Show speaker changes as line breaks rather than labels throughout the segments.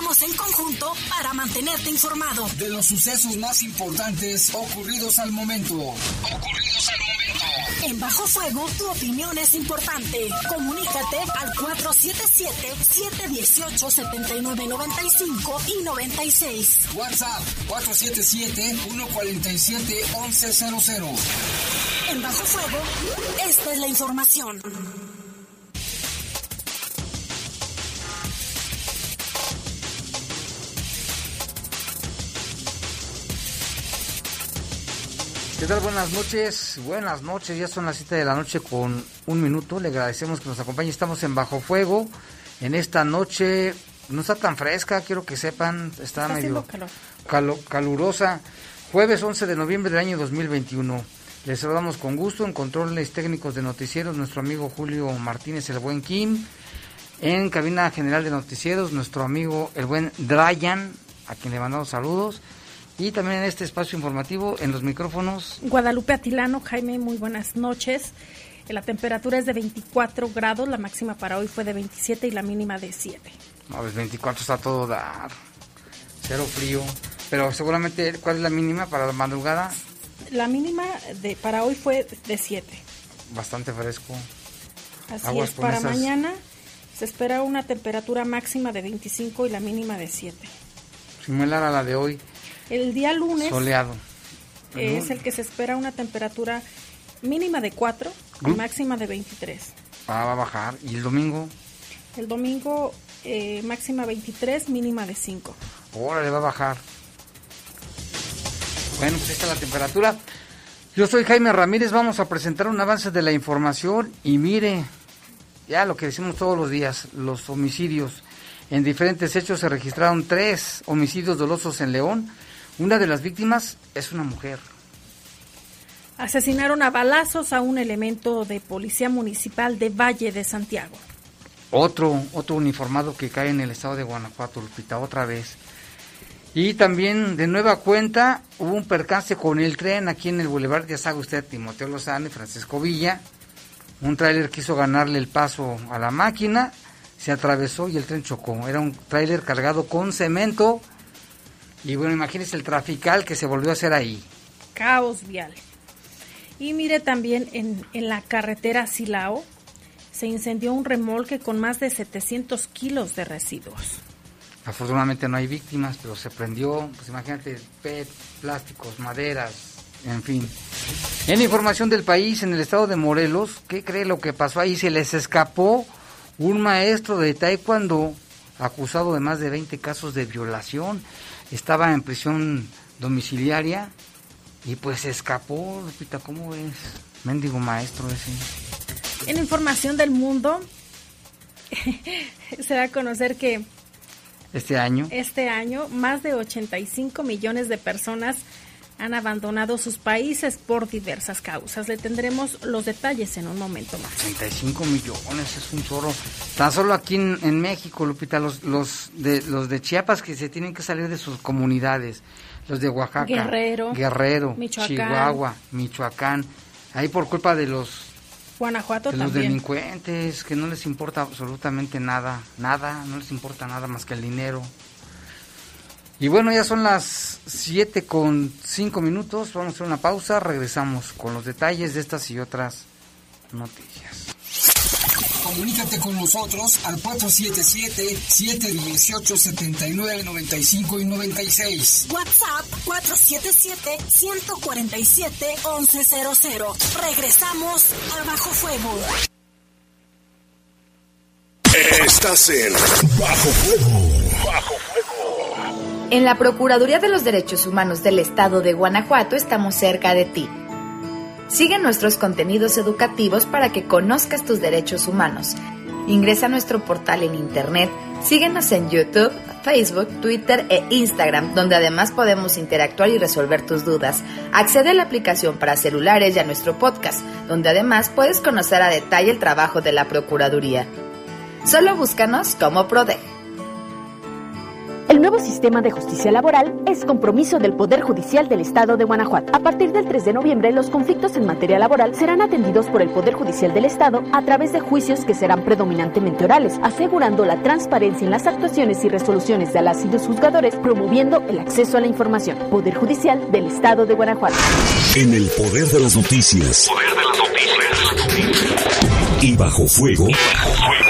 Trabajamos en conjunto para mantenerte informado
de los sucesos más importantes ocurridos al momento. Ocurridos al momento.
En Bajo Fuego, tu opinión es importante. Comunícate al 477-718-7995 y 96.
WhatsApp 477-147-1100.
En Bajo Fuego, esta es la información.
¿Qué tal? Buenas noches. Buenas noches. Ya son las 7 de la noche con un minuto. Le agradecemos que nos acompañe. Estamos en Bajo Fuego. En esta noche no está tan fresca, quiero que sepan. Está, medio calurosa. Jueves 11 de noviembre del año 2021. Les saludamos con gusto en controles técnicos de noticieros nuestro amigo Julio Martínez, el buen Kim. En cabina general de noticieros, nuestro amigo el buen Dryan, a quien le mandamos saludos. Y también en este espacio informativo, en los micrófonos.
Guadalupe Atilano, Jaime, muy buenas noches. La temperatura es de 24 grados, la máxima para hoy fue de 27 y la mínima de 7.
No, pues 24 está todo dar. Cero frío. Pero seguramente, ¿cuál es la mínima para la madrugada?
La mínima de para hoy fue de 7.
Bastante fresco.
Así es, para mañana se espera una temperatura máxima de 25 y la mínima de 7.
Similar a la de hoy.
El día lunes.
Soleado.
Es el que se espera una temperatura mínima de 4 y máxima de 23.
Ah, va a bajar. ¿Y el domingo?
El domingo eh, máxima 23, mínima de 5.
Ahora le va a bajar. Bueno, pues esta es la temperatura. Yo soy Jaime Ramírez, vamos a presentar un avance de la información y mire, ya lo que decimos todos los días, los homicidios. En diferentes hechos se registraron tres homicidios dolosos en León una de las víctimas es una mujer.
Asesinaron a balazos a un elemento de policía municipal de Valle de Santiago.
Otro, otro uniformado que cae en el estado de Guanajuato, Lupita, otra vez. Y también de nueva cuenta hubo un percance con el tren aquí en el Boulevard, ya sabe usted, Timoteo Lozano y Francisco Villa. Un tráiler quiso ganarle el paso a la máquina, se atravesó y el tren chocó. Era un tráiler cargado con cemento y bueno, imagínese el trafical que se volvió a hacer ahí.
Caos vial. Y mire también en, en la carretera Silao se incendió un remolque con más de 700 kilos de residuos.
Afortunadamente no hay víctimas, pero se prendió, pues imagínate, PET, plásticos, maderas, en fin. En información del país, en el estado de Morelos, ¿qué cree lo que pasó ahí? Se les escapó un maestro de taekwondo acusado de más de 20 casos de violación estaba en prisión domiciliaria y pues se escapó, Lupita, ¿cómo es? Mendigo maestro ese.
En información del mundo, se da a conocer que
este año,
este año, más de 85 millones de personas han abandonado sus países por diversas causas. Le tendremos los detalles en un momento más.
35 millones es un chorro. Tan solo aquí en, México, Lupita, los, los, de, los de Chiapas que se tienen que salir de sus comunidades, los de Oaxaca,
Guerrero,
Guerrero Chihuahua, Michoacán, ahí por culpa de los
Guanajuato
de los delincuentes que no les importa absolutamente nada, nada, no les importa nada más que el dinero. Y bueno, ya son las 7 con 5 minutos. Vamos a hacer una pausa. Regresamos con los detalles de estas y otras noticias.
Comunícate con nosotros al 477-718-7995 y 96.
WhatsApp 477-147-1100. Regresamos a Bajo Fuego.
Estás en Bajo Fuego. Bajo Fuego.
En la Procuraduría de los Derechos Humanos del Estado de Guanajuato estamos cerca de ti. Sigue nuestros contenidos educativos para que conozcas tus derechos humanos. Ingresa a nuestro portal en internet, síguenos en YouTube, Facebook, Twitter e Instagram, donde además podemos interactuar y resolver tus dudas. Accede a la aplicación para celulares y a nuestro podcast, donde además puedes conocer a detalle el trabajo de la Procuraduría. Solo búscanos como PRODEG
El nuevo sistema de justicia laboral es compromiso del Poder Judicial del Estado de Guanajuato. A partir del 3 de noviembre, los conflictos en materia laboral serán atendidos por el Poder Judicial del Estado a través de juicios que serán predominantemente orales, asegurando la transparencia en las actuaciones y resoluciones de las y los juzgadores, promoviendo el acceso a la información. Poder Judicial del Estado de Guanajuato.
En el poder de las noticias. Poder de las noticias. Y bajo fuego. Y bajo fuego.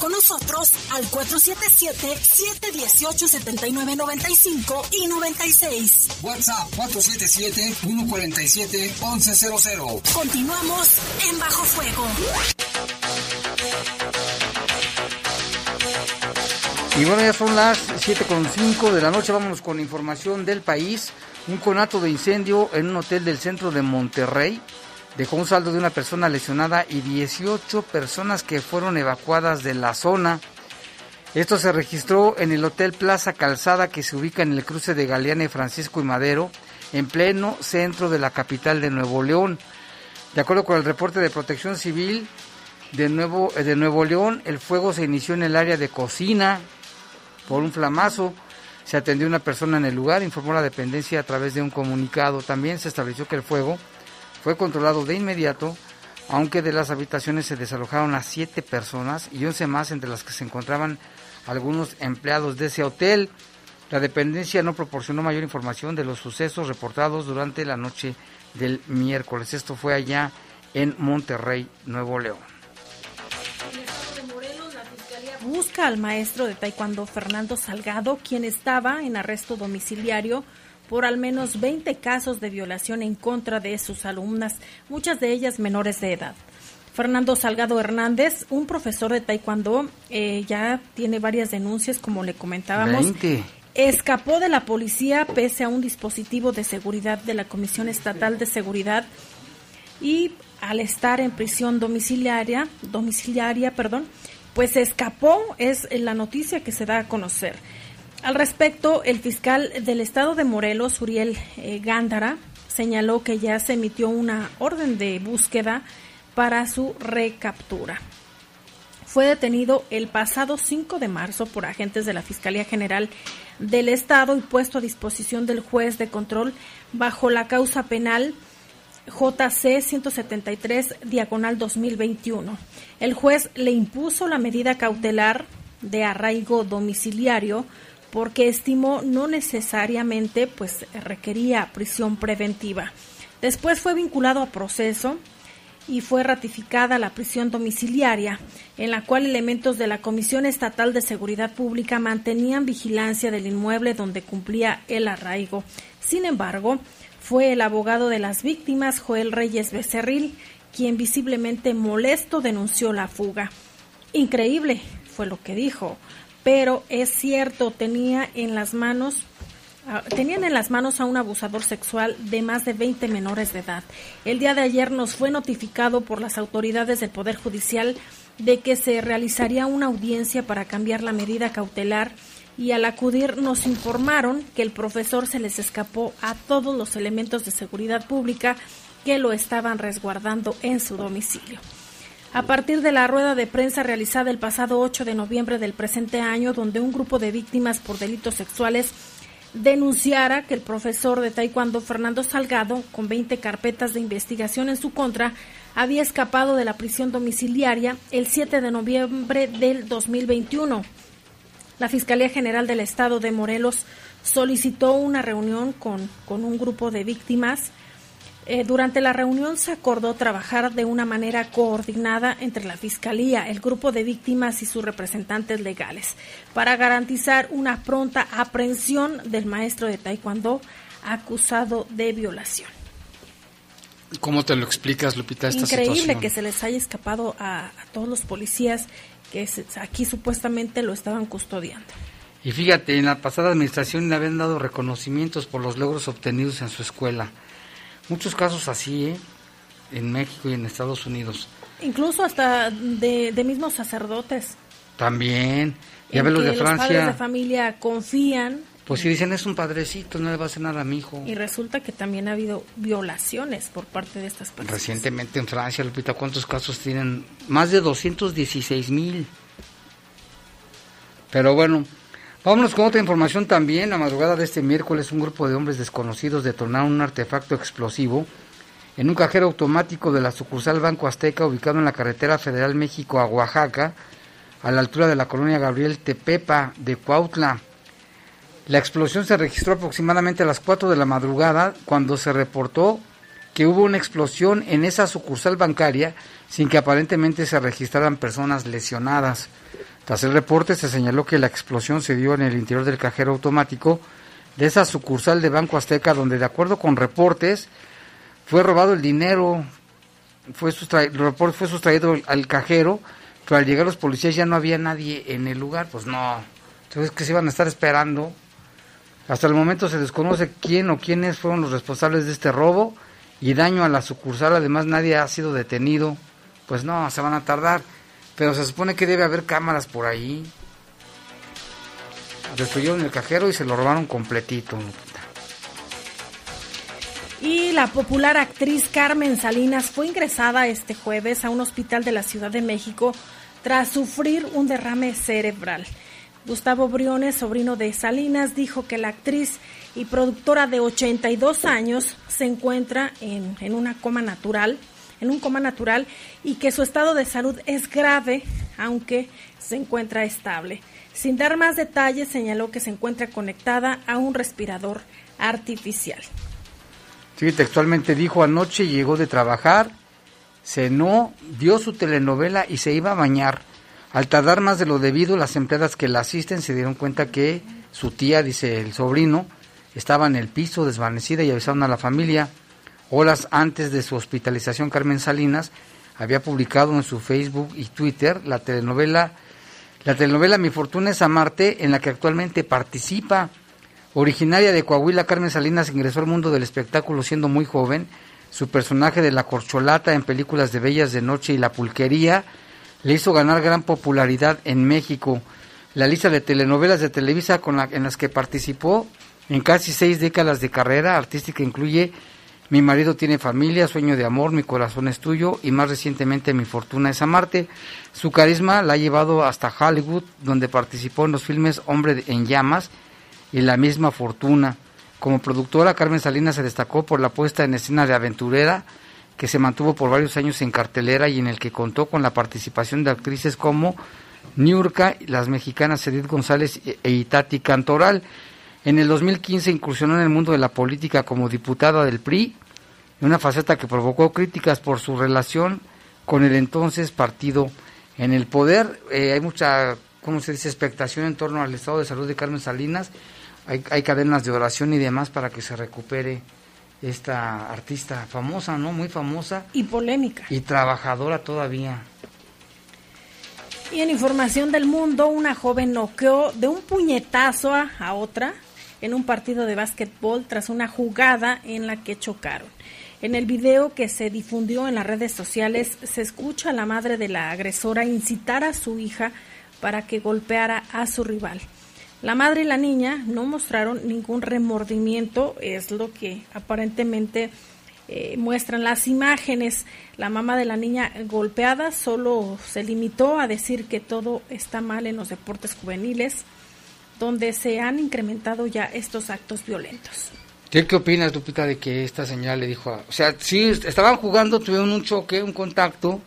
con nosotros al 477-718-7995 y 96.
WhatsApp 477-147-1100.
Continuamos en Bajo Fuego.
Y bueno, ya son las 7.5 de la noche. Vámonos con información del país. Un conato de incendio en un hotel del centro de Monterrey dejó un saldo de una persona lesionada y 18 personas que fueron evacuadas de la zona. Esto se registró en el Hotel Plaza Calzada que se ubica en el cruce de Galeana Francisco y Madero, en pleno centro de la capital de Nuevo León. De acuerdo con el reporte de Protección Civil de Nuevo, de Nuevo León, el fuego se inició en el área de cocina por un flamazo. Se atendió una persona en el lugar, informó la dependencia a través de un comunicado. También se estableció que el fuego fue controlado de inmediato, aunque de las habitaciones se desalojaron a siete personas y once más entre las que se encontraban algunos empleados de ese hotel. La dependencia no proporcionó mayor información de los sucesos reportados durante la noche del miércoles. Esto fue allá en Monterrey, Nuevo León.
Busca al maestro de taekwondo Fernando Salgado, quien estaba en arresto domiciliario por al menos 20 casos de violación en contra de sus alumnas, muchas de ellas menores de edad. Fernando Salgado Hernández, un profesor de taekwondo, eh, ya tiene varias denuncias, como le comentábamos.
20.
Escapó de la policía pese a un dispositivo de seguridad de la Comisión Estatal de Seguridad y al estar en prisión domiciliaria, domiciliaria, perdón, pues escapó, es la noticia que se da a conocer. Al respecto, el fiscal del estado de Morelos, Uriel eh, Gándara, señaló que ya se emitió una orden de búsqueda para su recaptura. Fue detenido el pasado 5 de marzo por agentes de la Fiscalía General del Estado y puesto a disposición del juez de control bajo la causa penal JC 173 diagonal 2021. El juez le impuso la medida cautelar de arraigo domiciliario porque estimó no necesariamente pues requería prisión preventiva. Después fue vinculado a proceso y fue ratificada la prisión domiciliaria, en la cual elementos de la Comisión Estatal de Seguridad Pública mantenían vigilancia del inmueble donde cumplía el arraigo. Sin embargo, fue el abogado de las víctimas, Joel Reyes Becerril, quien visiblemente molesto denunció la fuga. Increíble, fue lo que dijo pero es cierto, tenía en las manos ah, tenían en las manos a un abusador sexual de más de 20 menores de edad. El día de ayer nos fue notificado por las autoridades del Poder Judicial de que se realizaría una audiencia para cambiar la medida cautelar y al acudir nos informaron que el profesor se les escapó a todos los elementos de seguridad pública que lo estaban resguardando en su domicilio a partir de la rueda de prensa realizada el pasado 8 de noviembre del presente año, donde un grupo de víctimas por delitos sexuales denunciara que el profesor de Taekwondo Fernando Salgado, con 20 carpetas de investigación en su contra, había escapado de la prisión domiciliaria el 7 de noviembre del 2021. La Fiscalía General del Estado de Morelos solicitó una reunión con, con un grupo de víctimas eh, durante la reunión se acordó trabajar de una manera coordinada entre la Fiscalía, el grupo de víctimas y sus representantes legales para garantizar una pronta aprehensión del maestro de Taekwondo acusado de violación.
¿Cómo te lo explicas, Lupita, esta
Increíble que se les haya escapado a, todos los policías que aquí supuestamente lo estaban custodiando.
Y fíjate, en la pasada administración le habían dado reconocimientos por los logros obtenidos en su escuela Muchos casos así, ¿eh? En México y en Estados Unidos.
Incluso hasta de, de mismos sacerdotes.
También. Ya
en
ve los de
Los padres de
Francia.
familia confían
Pues si dicen es un padrecito, no le va a hacer nada a mi hijo.
y resulta que también ha habido violaciones por parte de estas personas.
Recientemente en Francia, Lupita, ¿cuántos casos tienen? Más de 216 mil. Pero bueno, vámonos con otra información también. La madrugada de este miércoles, un grupo de hombres desconocidos detonaron un artefacto explosivo en un cajero automático de la sucursal Banco Azteca ubicado en la carretera Federal México a Oaxaca, a la altura de la colonia Gabriel Tepepa de Cuautla. La explosión se registró aproximadamente a las 4 de la madrugada cuando se reportó que hubo una explosión en esa sucursal bancaria sin que aparentemente se registraran personas lesionadas. Tras el reporte se señaló que la explosión se dio en el interior del cajero automático de esa sucursal de Banco Azteca donde de acuerdo con reportes fue robado el dinero, fue, el reporte fue sustraído al cajero, pero al llegar los policías ya no había nadie en el lugar, pues no. Entonces que se iban a estar esperando. Hasta el momento se desconoce quién o quiénes fueron los responsables de este robo y daño a la sucursal. Además, nadie ha sido detenido. Pues no, se van a tardar. Pero se supone que debe haber cámaras por ahí. Destruyeron el cajero y se lo robaron completito.
Y la popular actriz Carmen Salinas fue ingresada este jueves a un hospital de la Ciudad de México tras sufrir un derrame cerebral. Gustavo Briones, sobrino de Salinas, dijo que la actriz y productora de 82 años se encuentra en, en una coma natural, en un coma natural y que su estado de salud es grave, aunque se encuentra estable. Sin dar más detalles, señaló que se encuentra conectada a un respirador artificial.
Sí, textualmente dijo anoche llegó de trabajar, cenó, vio su telenovela y se iba a bañar. Al tardar más de lo debido, las empleadas que la asisten se dieron cuenta que su tía, dice el sobrino, estaba en el piso desvanecida y avisaron a la familia. Horas antes de su hospitalización, Carmen Salinas había publicado en su Facebook y Twitter la telenovela, la telenovela Mi Fortuna es Amarte, en la que actualmente participa. Originaria de Coahuila, Carmen Salinas ingresó al mundo del espectáculo siendo muy joven. Su personaje de la corcholata en películas de Bellas de Noche y La Pulquería le hizo ganar gran popularidad en México. La lista de telenovelas de Televisa con la- en las que participó en casi seis décadas de carrera artística incluye Mi marido tiene familia, Sueño de amor, Mi corazón es tuyo y más recientemente Mi fortuna es amarte. Su carisma la ha llevado hasta Hollywood, donde participó en los filmes Hombre en llamas y La misma fortuna. Como productora, Carmen Salinas se destacó por la puesta en escena de Aventurera, que se mantuvo por varios años en cartelera y en el que contó con la participación de actrices como Niurka, las mexicanas Edith González e e Itati Cantoral. En el 2015 incursionó en el mundo de la política como diputada del PRI, una faceta que provocó críticas por su relación con el entonces partido en el poder. Eh, hay mucha, ¿cómo se dice?, expectación en torno al estado de salud de Carmen Salinas. Hay, hay cadenas de oración y demás para que se recupere esta artista famosa, ¿no? Muy famosa
Y polémica.
y trabajadora todavía.
Y en información del mundo, una joven noqueó de un puñetazo a, a otra en un partido de básquetbol tras una jugada en la que chocaron. En el video que se difundió en las redes sociales se escucha a la madre de la agresora incitar a su hija para que golpeara a su rival. La madre y la niña no mostraron ningún remordimiento, es lo que aparentemente eh, muestran las imágenes. La mamá de la niña golpeada solo se limitó a decir que todo está mal en los deportes juveniles, donde se han incrementado ya estos actos violentos.
¿Qué, qué opinas, Lupita, de que esta señora le dijo a... O sea, sí, estaban jugando, tuvieron un choque, un contacto,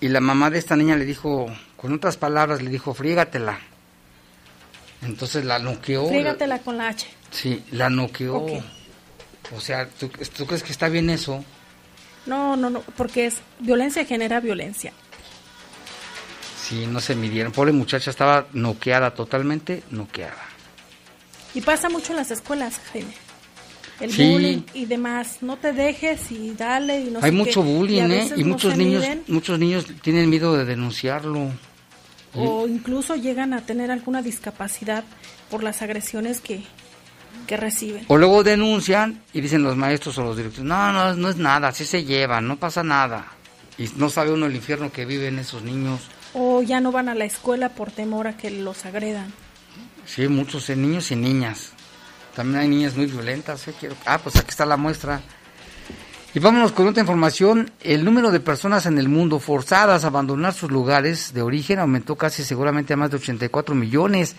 y la mamá de esta niña le dijo, con otras palabras, le dijo, friégatela. Entonces la noqueó.
Frígatela con la H.
Sí, la noqueó.
Ok.
O sea, ¿tú, ¿tú crees que está bien eso?
No, no, no, porque es violencia genera violencia.
Sí, no se midieron. Pobre muchacha estaba noqueada, totalmente noqueada.
Y pasa mucho en las escuelas, Jaime. El
Sí.
bullying y demás. No te dejes y dale y no
Hay
sé
mucho
qué.
bullying,
a
¿eh? Y
no
muchos niños,
miden,
muchos niños tienen miedo de denunciarlo.
o incluso llegan a tener alguna discapacidad por las agresiones que, que reciben.
O luego denuncian y dicen los maestros o los directores, no, no, no es nada, así se llevan, no pasa nada. Y no sabe uno el infierno que viven esos niños.
O ya no van a la escuela por temor a que los agredan.
Sí, muchos eh, niños y niñas. También hay niñas muy violentas. eh, quiero- Ah, pues aquí está la muestra. Y vámonos con otra información. El número de personas en el mundo forzadas a abandonar sus lugares de origen aumentó casi seguramente a más de 84 millones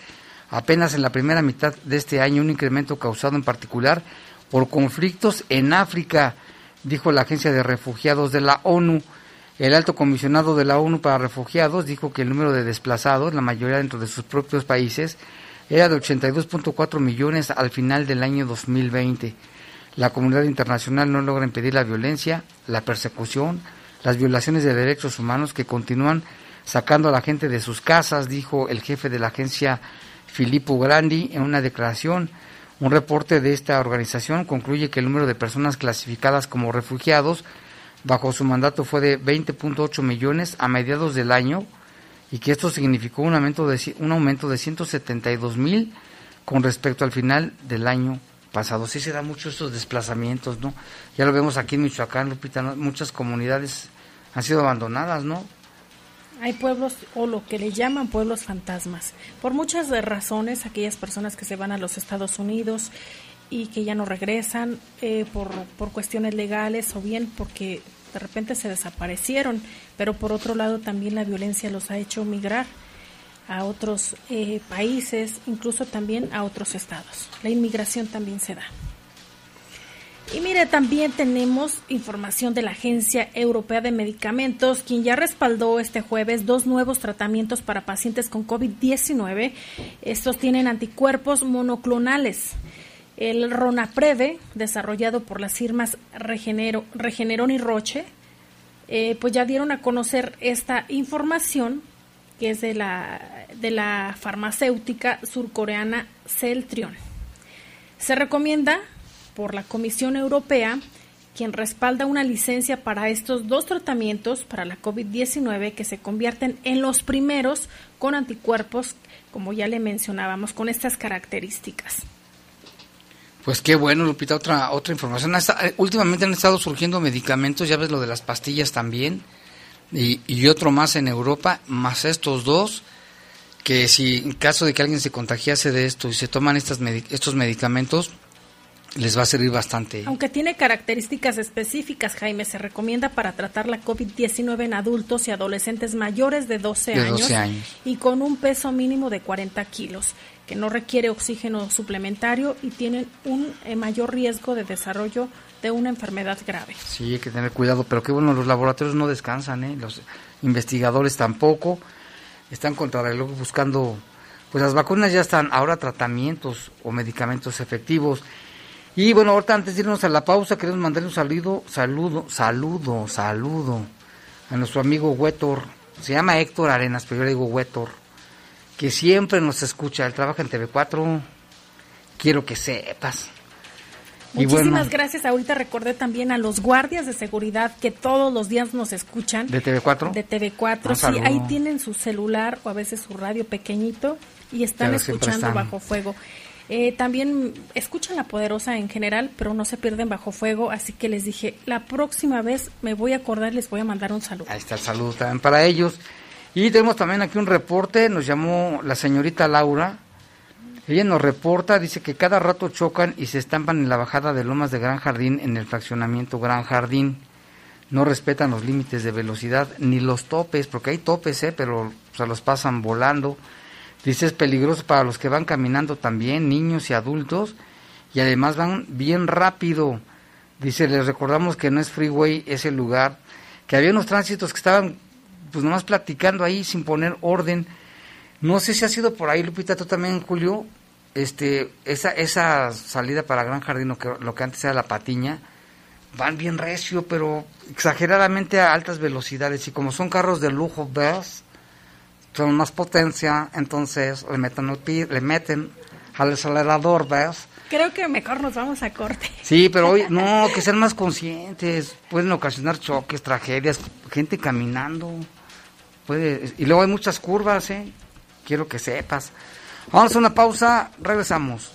apenas en la primera mitad de este año, un incremento causado en particular por conflictos en África, dijo la Agencia de Refugiados de la ONU. El alto comisionado de la ONU para refugiados dijo que el número de desplazados, la mayoría dentro de sus propios países, era de 82.4 millones al final del año 2020. La comunidad internacional no logra impedir la violencia, la persecución, las violaciones de derechos humanos que continúan sacando a la gente de sus casas, dijo el jefe de la agencia Filippo Grandi en una declaración. Un reporte de esta organización concluye que el número de personas clasificadas como refugiados bajo su mandato fue de 20.8 millones a mediados del año y que esto significó un aumento de, un aumento de 172 mil con respecto al final del año pasado. Sí se dan muchos estos desplazamientos, ¿no? Ya lo vemos aquí en Michoacán, Lupita, muchas comunidades han sido abandonadas, ¿no?
Hay pueblos o lo que le llaman pueblos fantasmas. Por muchas razones, aquellas personas que se van a los Estados Unidos y que ya no regresan eh, por, por cuestiones legales o bien porque de repente se desaparecieron, pero por otro lado también la violencia los ha hecho migrar a otros eh, países, incluso también a otros estados. La inmigración también se da. Y mire, también tenemos información de la Agencia Europea de Medicamentos, quien ya respaldó este jueves dos nuevos tratamientos para pacientes con COVID-19. Estos tienen anticuerpos monoclonales. El Ronapreve, desarrollado por las firmas Regenero, Regeneron y Roche, eh, pues ya dieron a conocer esta información que es de la, de la farmacéutica surcoreana Celtrion. Se recomienda por la Comisión Europea, quien respalda una licencia para estos dos tratamientos para la COVID-19 que se convierten en los primeros con anticuerpos, como ya le mencionábamos, con estas características.
Pues qué bueno, Lupita, otra otra información. Hasta- eh, últimamente han estado surgiendo medicamentos, ya ves lo de las pastillas también, y, y otro más en Europa, más estos dos, que si en caso de que alguien se contagiase de esto y se toman estas estos medicamentos, les va a servir bastante.
Aunque tiene características específicas, Jaime, se recomienda para tratar la COVID-19 en adultos y adolescentes mayores de 12,
De
años,
12 años.
y con un peso mínimo de 40 kilos, que no requiere oxígeno suplementario y tienen un eh, mayor riesgo de desarrollo de una enfermedad grave.
Sí, hay que tener cuidado, pero qué bueno, los laboratorios no descansan, ¿eh? los investigadores tampoco, están contra el reloj buscando, pues las vacunas ya están, ahora tratamientos o medicamentos efectivos. Y bueno, ahorita antes de irnos a la pausa, queremos mandarle un saludo, saludo, saludo, saludo a nuestro amigo Huetor, se llama Héctor Arenas, pero yo le digo Huetor, que siempre nos escucha, él trabaja en TV4, quiero que sepas. Y
Muchísimas
bueno,
gracias. Ahorita recordé también a los guardias de seguridad que todos los días nos escuchan.
¿De TV4?
De TV4,
Un
sí, ahí tienen su celular o a veces su radio pequeñito y están escuchando
están.
bajo fuego. Eh, también escuchan la poderosa en general, pero no se pierden bajo fuego, así que les dije, la próxima vez me voy a acordar les voy a mandar un saludo.
Ahí está el saludo también para ellos. Y tenemos también aquí un reporte, nos llamó la señorita Laura. Ella nos reporta, dice que cada rato chocan y se estampan en la bajada de Lomas de Gran Jardín en el fraccionamiento Gran Jardín. No respetan los límites de velocidad ni los topes, porque hay topes, ¿eh? pero se los pasan volando. Dice es peligroso para los que van caminando también, niños y adultos, y además van bien rápido. Dice, les recordamos que no es freeway ese lugar, que había unos tránsitos que estaban pues nomás platicando ahí sin poner orden. No sé si ha sido por ahí, Lupita, tú también, Julio, este, esa, esa salida para Gran Jardín, lo que, lo que antes era la patiña, van bien recio, pero exageradamente a altas velocidades. Y como son carros de lujo, ¿ves? Son más potencia, entonces le meten, el le meten al acelerador, ¿ves?
Creo que mejor nos vamos a corte.
Sí, pero hoy, no, que sean más conscientes. Pueden ocasionar choques, tragedias, gente caminando. Puede, y luego hay muchas curvas, ¿eh? Quiero que sepas. Vamos a una pausa, regresamos.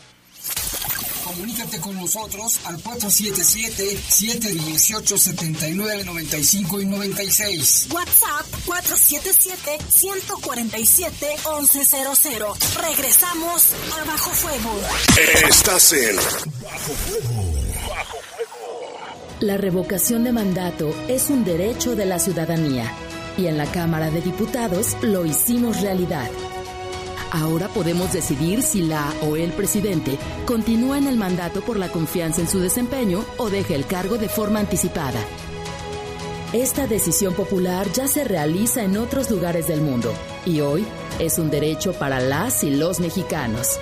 Comunícate con nosotros al 477-718-7995 y 96.
WhatsApp 477-147-1100. Regresamos a Bajo Fuego.
Estás en Bajo Fuego. Bajo Fuego.
La revocación de mandato es un derecho de la ciudadanía y en la Cámara de Diputados lo hicimos realidad. Ahora podemos decidir si la o el presidente continúa en el mandato por la confianza en su desempeño o deja el cargo de forma anticipada. Esta decisión popular ya se realiza en otros lugares del mundo y hoy es un derecho para las y los mexicanos.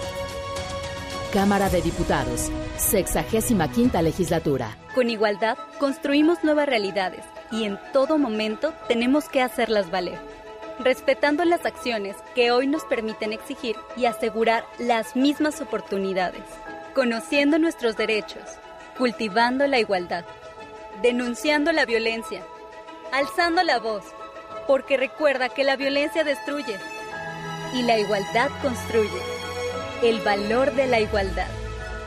Cámara de Diputados, 65 legislatura.
Con igualdad construimos nuevas realidades y en todo momento tenemos que hacerlas valer respetando las acciones que hoy nos permiten exigir y asegurar las mismas oportunidades, conociendo nuestros derechos, cultivando la igualdad, denunciando la violencia, alzando la voz, porque recuerda que la violencia destruye y la igualdad construye. El valor de la igualdad.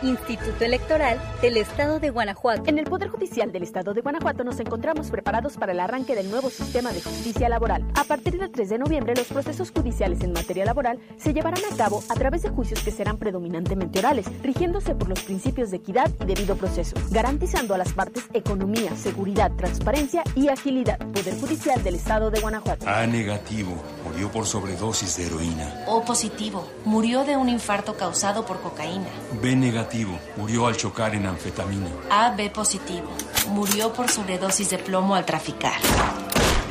Instituto Electoral del Estado de Guanajuato.
En el Poder Judicial del Estado de Guanajuato nos encontramos preparados para el arranque del nuevo sistema de justicia laboral. A partir del 3 de noviembre, los procesos judiciales en materia laboral se llevarán a cabo a través de juicios que serán predominantemente orales, rigiéndose por los principios de equidad y debido proceso, garantizando a las partes economía, seguridad, transparencia y agilidad. Poder Judicial del Estado de Guanajuato.
A negativo, murió por sobredosis de heroína.
O positivo, murió de un infarto causado por cocaína.
B negativo murió al chocar en anfetamina.
AB positivo, murió por sobredosis de plomo al traficar.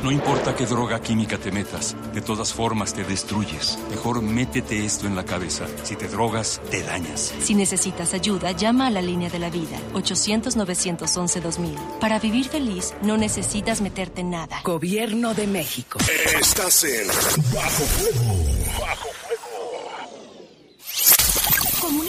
No importa qué droga química te metas, de todas formas te destruyes. Mejor métete esto en la cabeza. Si te drogas, te dañas.
Si necesitas ayuda, llama a la línea de la vida, 800-911-2000. Para vivir feliz, no necesitas meterte en nada.
Gobierno de México.
Estás en Bajo Fuego. Bajo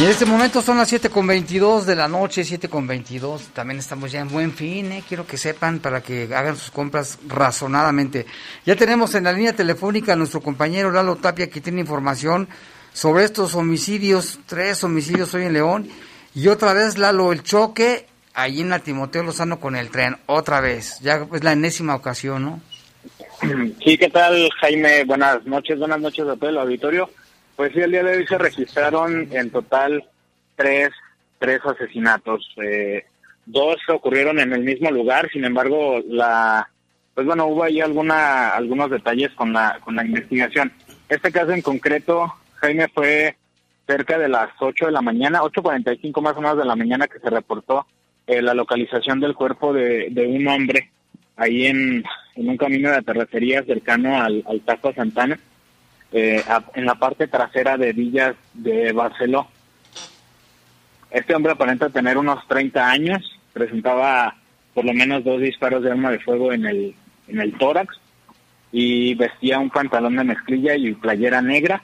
En este momento son las 7 con 22 de la noche, 7 con 22. También estamos ya en buen fin, ¿eh? quiero que sepan para que hagan sus compras razonadamente. Ya tenemos en la línea telefónica a nuestro compañero Lalo Tapia que tiene información sobre estos homicidios, tres homicidios hoy en León. Y otra vez, Lalo, el choque ahí en la Timoteo Lozano con el tren, otra vez. Ya es la enésima ocasión, ¿no?
Sí, ¿qué tal, Jaime? Buenas noches, buenas noches a todo el auditorio. Pues sí, el día de hoy se registraron en total tres, tres asesinatos. Eh, dos ocurrieron en el mismo lugar, sin embargo, la, pues bueno, hubo ahí alguna, algunos detalles con la, con la investigación. Este caso en concreto, Jaime, fue cerca de las 8 de la mañana, 8.45 más o menos de la mañana que se reportó eh, la localización del cuerpo de, de un hombre ahí en, en un camino de terracería cercano al, al Taco Santana eh, en la parte trasera de Villas de Barceló. Este hombre aparenta tener unos 30 años, presentaba por lo menos dos disparos de arma de fuego en el, en el tórax y vestía un pantalón de mezclilla y playera negra.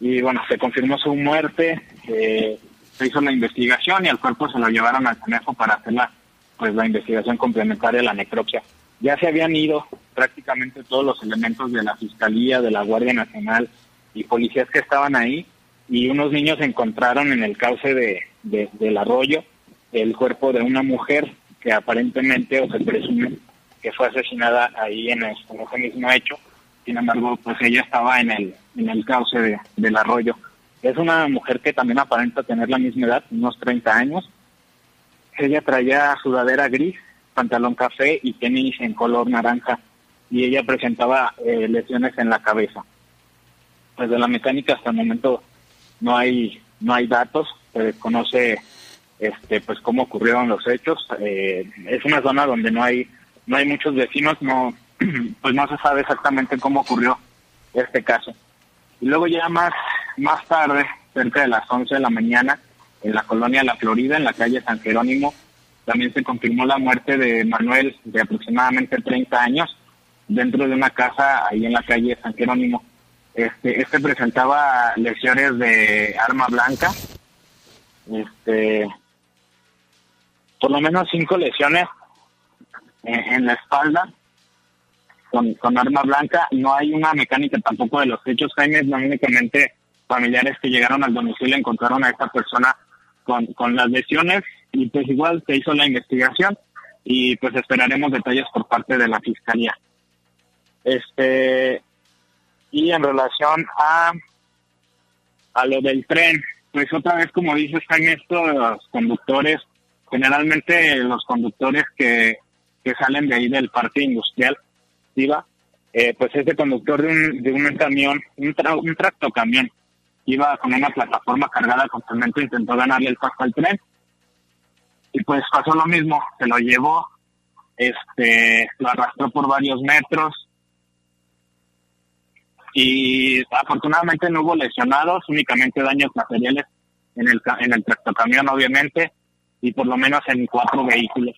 Y bueno, se confirmó su muerte, eh, se hizo la investigación y al cuerpo se lo llevaron al conejo para hacer la, pues, la investigación complementaria a la necropsia. Ya se habían ido prácticamente todos los elementos de la Fiscalía, de la Guardia Nacional y policías que estaban ahí y unos niños encontraron en el cauce de, del arroyo el cuerpo de una mujer que aparentemente o se presume que fue asesinada ahí en, este, ese mismo hecho. Sin embargo, pues ella estaba en el, en el cauce de, del arroyo. Es una mujer que también aparenta tener la misma edad, unos 30 años. Ella traía sudadera gris, pantalón café y tenis en color naranja y ella presentaba eh, lesiones en la cabeza. Pues de la mecánica hasta el momento no hay no hay datos, se desconoce este, pues cómo ocurrieron los hechos. Eh, es una zona donde no hay, no hay muchos vecinos, no, pues no se sabe exactamente cómo ocurrió este caso. Y luego ya más, más tarde, cerca de las 11 de la mañana, en la colonia La Florida, en la calle San Jerónimo, también se confirmó la muerte de Manuel, de aproximadamente 30 años, dentro de una casa ahí en la calle San Jerónimo. Este, este presentaba lesiones de arma blanca, este, por lo menos cinco lesiones en, la espalda con, con, arma blanca. No hay una mecánica tampoco de los hechos, Jaime, no únicamente familiares que llegaron al domicilio encontraron a esta persona con, con las lesiones y pues igual se hizo la investigación y pues esperaremos detalles por parte de la fiscalía. Este y en relación a a lo del tren, pues otra vez como dices, están estos conductores, generalmente los conductores que, que salen de ahí del parque industrial, iba, eh, pues ese conductor de un, de un camión, un, tra un tractocamión, iba con una plataforma cargada con cemento, intentó ganarle el paso al tren, y pues pasó lo mismo, se lo llevó, este, lo arrastró por varios metros, y afortunadamente no hubo lesionados, únicamente daños materiales en el en el tractocamión obviamente y por lo menos en cuatro vehículos.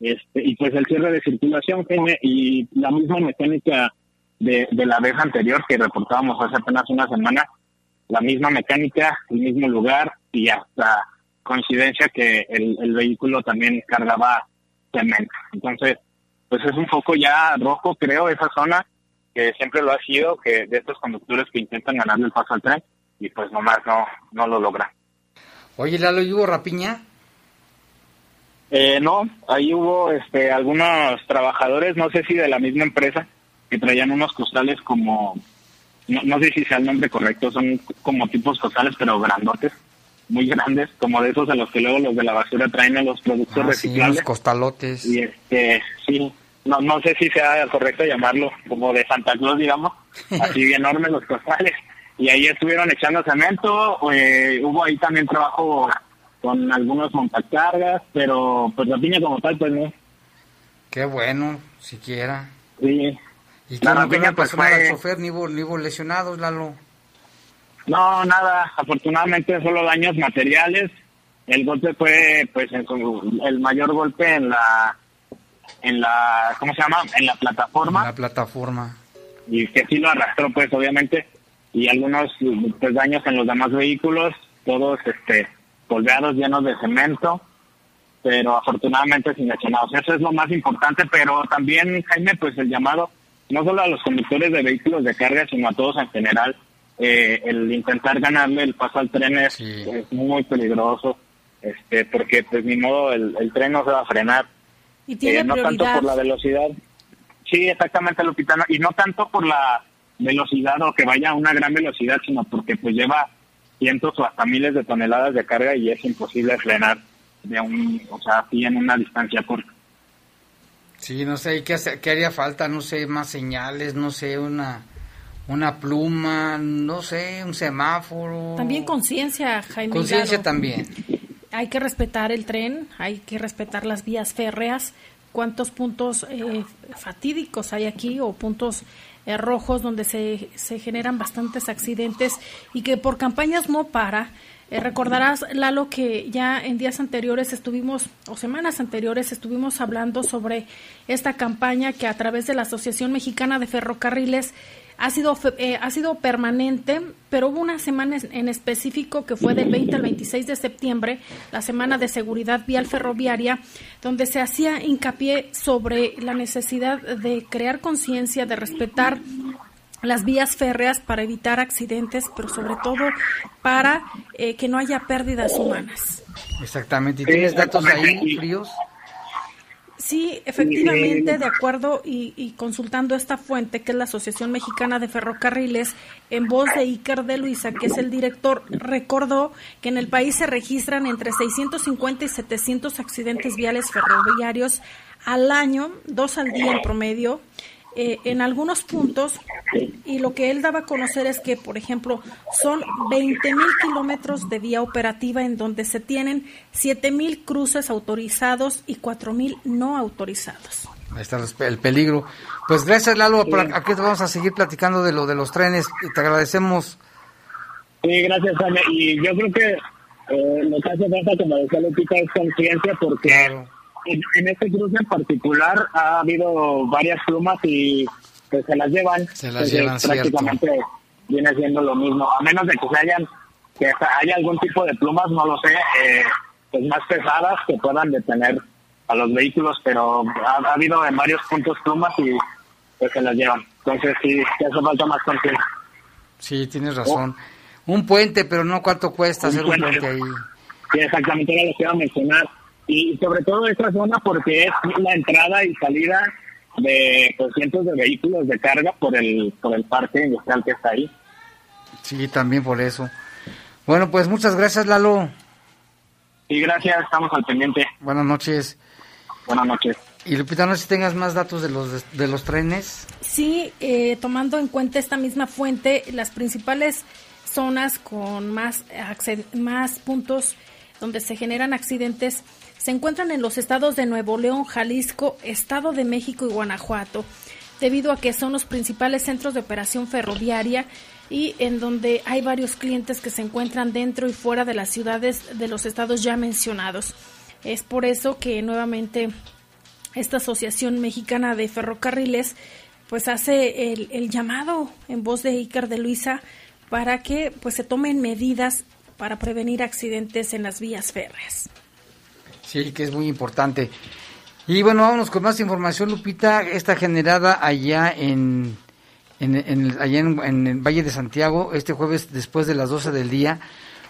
Este, y pues el cierre de circulación y la misma mecánica de, de la vez anterior que reportábamos hace apenas una semana, la misma mecánica, el mismo lugar y hasta coincidencia que el, el vehículo también cargaba cemento. Entonces, pues es un foco ya rojo, creo, esa zona que siempre lo ha sido, que de estos conductores que intentan ganarle el paso al tren y pues nomás no, no lo logran.
Oye, Lalo, ¿y hubo rapiña?
Eh, no, ahí hubo este, algunos trabajadores, no sé si de la misma empresa, que traían unos costales como, no, no sé si sea el nombre correcto, son como tipos costales, pero grandotes, muy grandes, como de esos a los que luego los de la basura traen a los productos
ah,
reciclables.
Sí, costalotes.
Y este, sí, no, no sé si sea correcto llamarlo como de Santa Claus, digamos, así enormes los costales. Y ahí estuvieron echando cemento, eh, hubo ahí también trabajo con algunos montacargas, pero pues la piña como tal, pues no.
Qué bueno, siquiera.
Sí.
¿Y qué no, piña, pues, al chofer, ni hubo, ni hubo lesionados, Lalo?
No, nada, afortunadamente solo daños materiales. El golpe fue, pues, el mayor golpe en la en la, ¿cómo se llama? En la plataforma.
En la plataforma.
Y que sí lo arrastró, pues, obviamente. Y algunos pues, daños en los demás vehículos, todos este golpeados, llenos de cemento, pero afortunadamente sin lesionados. Eso es lo más importante, pero también, Jaime, pues el llamado, no solo a los conductores de vehículos de carga, sino a todos en general, eh, el intentar ganarle el paso al tren es, es, muy peligroso, este porque pues ni modo el, el tren no se va a frenar
y tiene
eh, no tanto por la velocidad. Sí, exactamente, Lupita. Y no tanto por la velocidad o que vaya a una gran velocidad, sino porque pues lleva cientos o hasta miles de toneladas de carga y es imposible frenar de un, o sea, así en una distancia corta.
Sí, no sé, ¿qué, qué haría falta? No sé, más señales, no sé, una una pluma, no sé, un semáforo.
También conciencia, Jaime.
Conciencia también
hay que respetar el tren, hay que respetar las vías férreas. ¿Cuántos puntos eh, fatídicos hay aquí o puntos eh, rojos donde se, se generan bastantes accidentes y que por campañas no para? Eh, recordarás, Lalo, que ya en días anteriores estuvimos, o semanas anteriores, estuvimos hablando sobre esta campaña que a través de la Asociación Mexicana de Ferrocarriles ha sido, eh, ha sido permanente, pero hubo una semana en específico que fue del 20 al 26 de septiembre, la Semana de Seguridad Vial Ferroviaria, donde se hacía hincapié sobre la necesidad de crear conciencia, de respetar las vías férreas para evitar accidentes, pero sobre todo para eh, que no haya pérdidas humanas.
Exactamente. ¿Y tienes datos ahí fríos?
Sí, efectivamente, de acuerdo y, consultando esta fuente, que es la Asociación Mexicana de Ferrocarriles, en voz de Iker de Luisa, que es el director, recordó que en el país se registran entre 650 y 700 accidentes viales ferroviarios al año, dos al día en promedio, eh, en algunos puntos y lo que él daba a conocer es que, por ejemplo, son 20 mil kilómetros de vía operativa en donde se tienen 7 mil cruces autorizados y 4 mil no autorizados.
Ahí está el peligro. Pues gracias Lalo, aquí te vamos a seguir platicando de lo de los trenes y te agradecemos.
Sí, gracias Jaime. Y yo creo que eh, lo que hace falta, como decía Lupita, es conciencia porque en, este cruce en particular ha habido varias plumas y pues se las llevan.
Se las llevan,
Prácticamente viene siendo lo mismo, a menos de que se hayan, que haya algún tipo de plumas, no lo sé, eh, pues más pesadas que puedan detener a los vehículos, pero ha, habido en varios puntos plumas y pues se las llevan. Entonces sí, hace falta más conciencia.
Sí, tienes razón. Un puente, pero no cuánto cuesta hacer un puente ahí.
Sí, exactamente, era lo que iba a mencionar. Y sobre todo esta zona porque es la entrada y salida de pues, cientos de vehículos de carga por el, por el parque industrial que está ahí.
Sí, también por eso. Bueno, pues muchas gracias, Lalo.
Sí, gracias, estamos al pendiente.
Buenas noches.
Buenas noches.
Y Lupita, no sé si tengas más datos de los, de los trenes.
Sí, eh, tomando en cuenta esta misma fuente, las principales zonas con más, más puntos donde se generan accidentes se encuentran en los estados de Nuevo León, Jalisco, Estado de México y Guanajuato, debido a que son los principales centros de operación ferroviaria y en donde hay varios clientes que se encuentran dentro y fuera de las ciudades de los estados ya mencionados. Es por eso que nuevamente esta Asociación Mexicana de Ferrocarriles pues hace el, llamado en voz de Icar de Luisa para que pues se tomen medidas para prevenir accidentes en las vías férreas.
Sí, que es muy importante. Y bueno, vámonos con más información, Lupita. Está generada allá en, en, allá en, el Valle de Santiago, este jueves después de las 12 del día,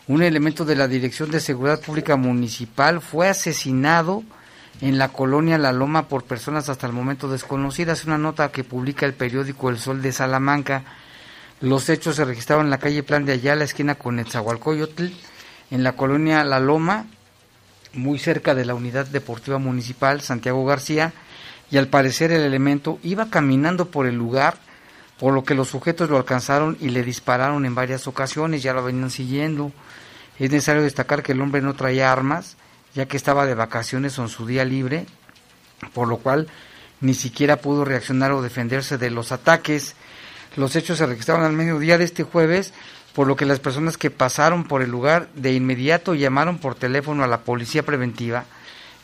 un elemento de la Dirección de Seguridad Pública Municipal fue asesinado en la colonia La Loma por personas hasta el momento desconocidas. Una nota que publica el periódico El Sol de Salamanca. Los hechos se registraron en la calle Plan de Allá, la esquina con Etzahualcoyotl, en la colonia La Loma, muy cerca de la unidad deportiva municipal Santiago García, y al parecer el elemento iba caminando por el lugar, por lo que los sujetos lo alcanzaron y le dispararon en varias ocasiones, ya lo venían siguiendo. Es necesario destacar que el hombre no traía armas, ya que estaba de vacaciones en su día libre, por lo cual ni siquiera pudo reaccionar o defenderse de los ataques. Los hechos se registraron al mediodía de este jueves, por lo que las personas que pasaron por el lugar de inmediato llamaron por teléfono a la policía preventiva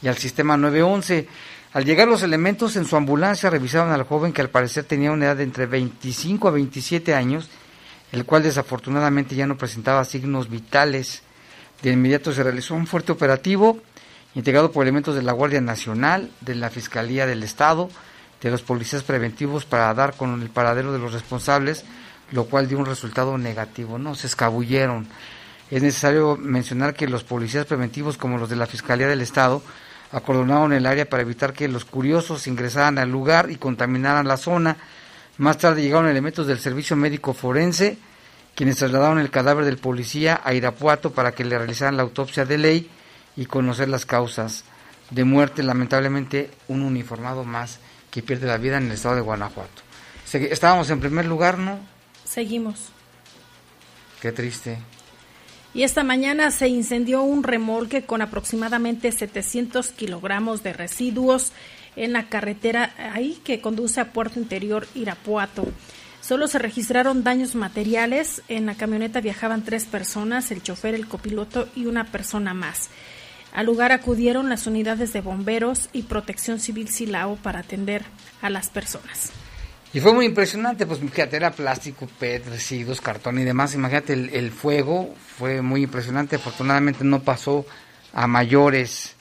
y al sistema 911. Al llegar los elementos en su ambulancia revisaron al joven que al parecer tenía una edad de entre 25 a 27 años, el cual desafortunadamente ya no presentaba signos vitales. De inmediato se realizó un fuerte operativo integrado por elementos de la Guardia Nacional, de la Fiscalía del Estado, de los policías preventivos para dar con el paradero de los responsables, lo cual dio un resultado negativo, ¿no? Se escabulleron. Es necesario mencionar que los policías preventivos, como los de la Fiscalía del Estado, acordonaron el área para evitar que los curiosos ingresaran al lugar y contaminaran la zona. Más tarde llegaron elementos del Servicio Médico Forense, quienes trasladaron el cadáver del policía a Irapuato para que le realizaran la autopsia de ley y conocer las causas de muerte. Lamentablemente, un uniformado más que pierde la vida en el estado de Guanajuato. Estábamos en primer lugar, ¿no?
Seguimos.
Qué triste.
Y esta mañana se incendió un remolque con aproximadamente 700 kilogramos de residuos en la carretera ahí que conduce a Puerto Interior Irapuato. Solo se registraron daños materiales. En la camioneta viajaban tres personas, el chofer, el copiloto y una persona más. Al lugar acudieron las unidades de bomberos y protección civil Silao para atender a las personas.
Y fue muy impresionante, pues fíjate, era plástico, PET, residuos, cartón y demás. Imagínate, el, fuego fue muy impresionante. Afortunadamente no pasó a mayores.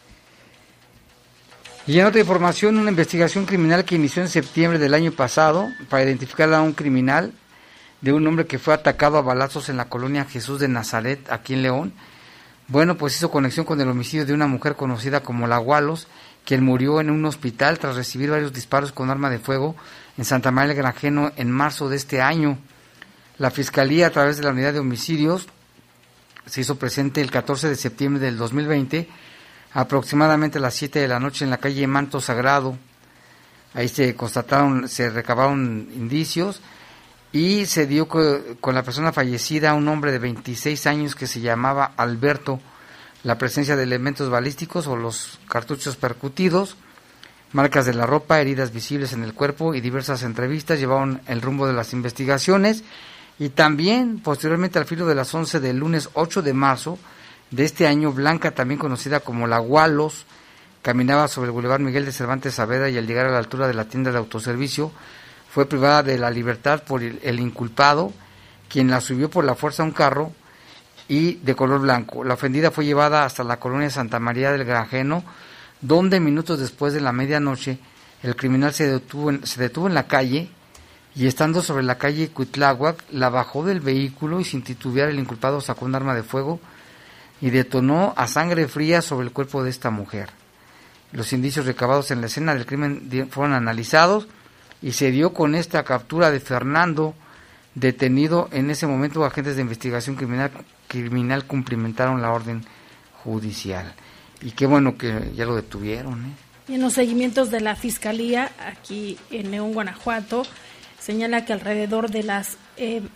Y en otra información, una investigación criminal que inició en septiembre del año pasado para identificar a un criminal de un hombre que fue atacado a balazos en la colonia Jesús de Nazaret, aquí en León bueno, pues hizo conexión con el homicidio de una mujer conocida como La Gualos, quien murió en un hospital tras recibir varios disparos con arma de fuego en Santa María del Granjeno en marzo de este año. La Fiscalía, a través de la Unidad de Homicidios, se hizo presente el 14 de septiembre del 2020, aproximadamente a las 7 de la noche en la calle Manto Sagrado. Ahí se constataron, se recabaron indicios y se dio con la persona fallecida un hombre de 26 años que se llamaba Alberto la presencia de elementos balísticos o los cartuchos percutidos, marcas de la ropa, heridas visibles en el cuerpo y diversas entrevistas llevaron el rumbo de las investigaciones. Y también posteriormente al filo de las 11 del lunes 8 de marzo de este año, Blanca, también conocida como la Gualos, caminaba sobre el Boulevard Miguel de Cervantes Saavedra y al llegar a la altura de la tienda de autoservicio fue privada de la libertad por el inculpado, quien la subió por la fuerza a un carro y de color blanco. La ofendida fue llevada hasta la colonia Santa María del Granjeno, donde minutos después de la medianoche el criminal se detuvo en, se detuvo en la calle y estando sobre la calle Cuitláhuac la bajó del vehículo y sin titubear el inculpado sacó un arma de fuego y detonó a sangre fría sobre el cuerpo de esta mujer. Los indicios recabados en la escena del crimen fueron analizados y se dio con esta captura de Fernando, detenido en ese momento agentes de investigación criminal criminal cumplimentaron la orden judicial. Y qué bueno que ya lo detuvieron. ¿eh?
En los seguimientos de la Fiscalía, aquí en León, Guanajuato, señala que alrededor de las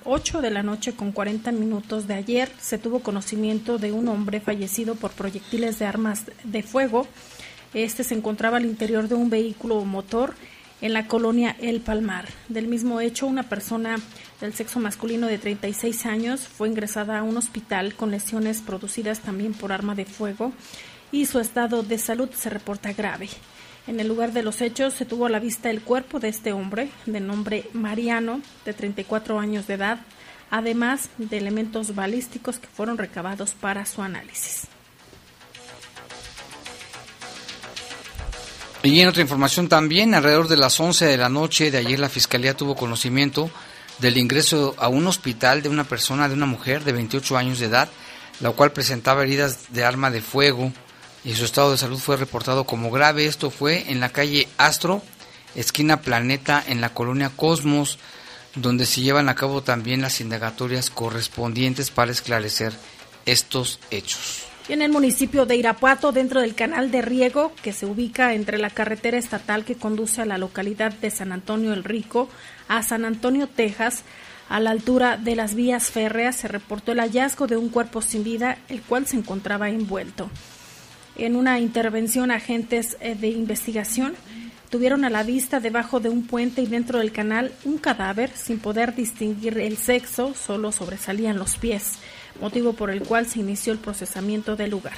8 eh, de la noche con 40 minutos de ayer se tuvo conocimiento de un hombre fallecido por proyectiles de armas de fuego. Este se encontraba al interior de un vehículo motor en la colonia El Palmar. Del mismo hecho, una persona del sexo masculino de 36 años fue ingresada a un hospital con lesiones producidas también por arma de fuego y su estado de salud se reporta grave. En el lugar de los hechos se tuvo a la vista el cuerpo de este hombre, de nombre Mariano, de 34 años de edad, además de elementos balísticos que fueron recabados para su análisis.
Y en otra información también, alrededor de las 11 de la noche de ayer la Fiscalía tuvo conocimiento del ingreso a un hospital de una persona, de una mujer de 28 años de edad, la cual presentaba heridas de arma de fuego y su estado de salud fue reportado como grave. Esto fue en la calle Astro, esquina Planeta, en la colonia Cosmos, donde se llevan a cabo también las indagatorias correspondientes para esclarecer estos hechos
en el municipio de Irapuato, dentro del canal de riego que se ubica entre la carretera estatal que conduce a la localidad de San Antonio el Rico a San Antonio, Texas, a la altura de las vías férreas, se reportó el hallazgo de un cuerpo sin vida, el cual se encontraba envuelto. En una intervención, agentes eh, de investigación tuvieron a la vista debajo de un puente y dentro del canal un cadáver sin poder distinguir el sexo, solo sobresalían los pies motivo por el cual se inició el procesamiento del lugar.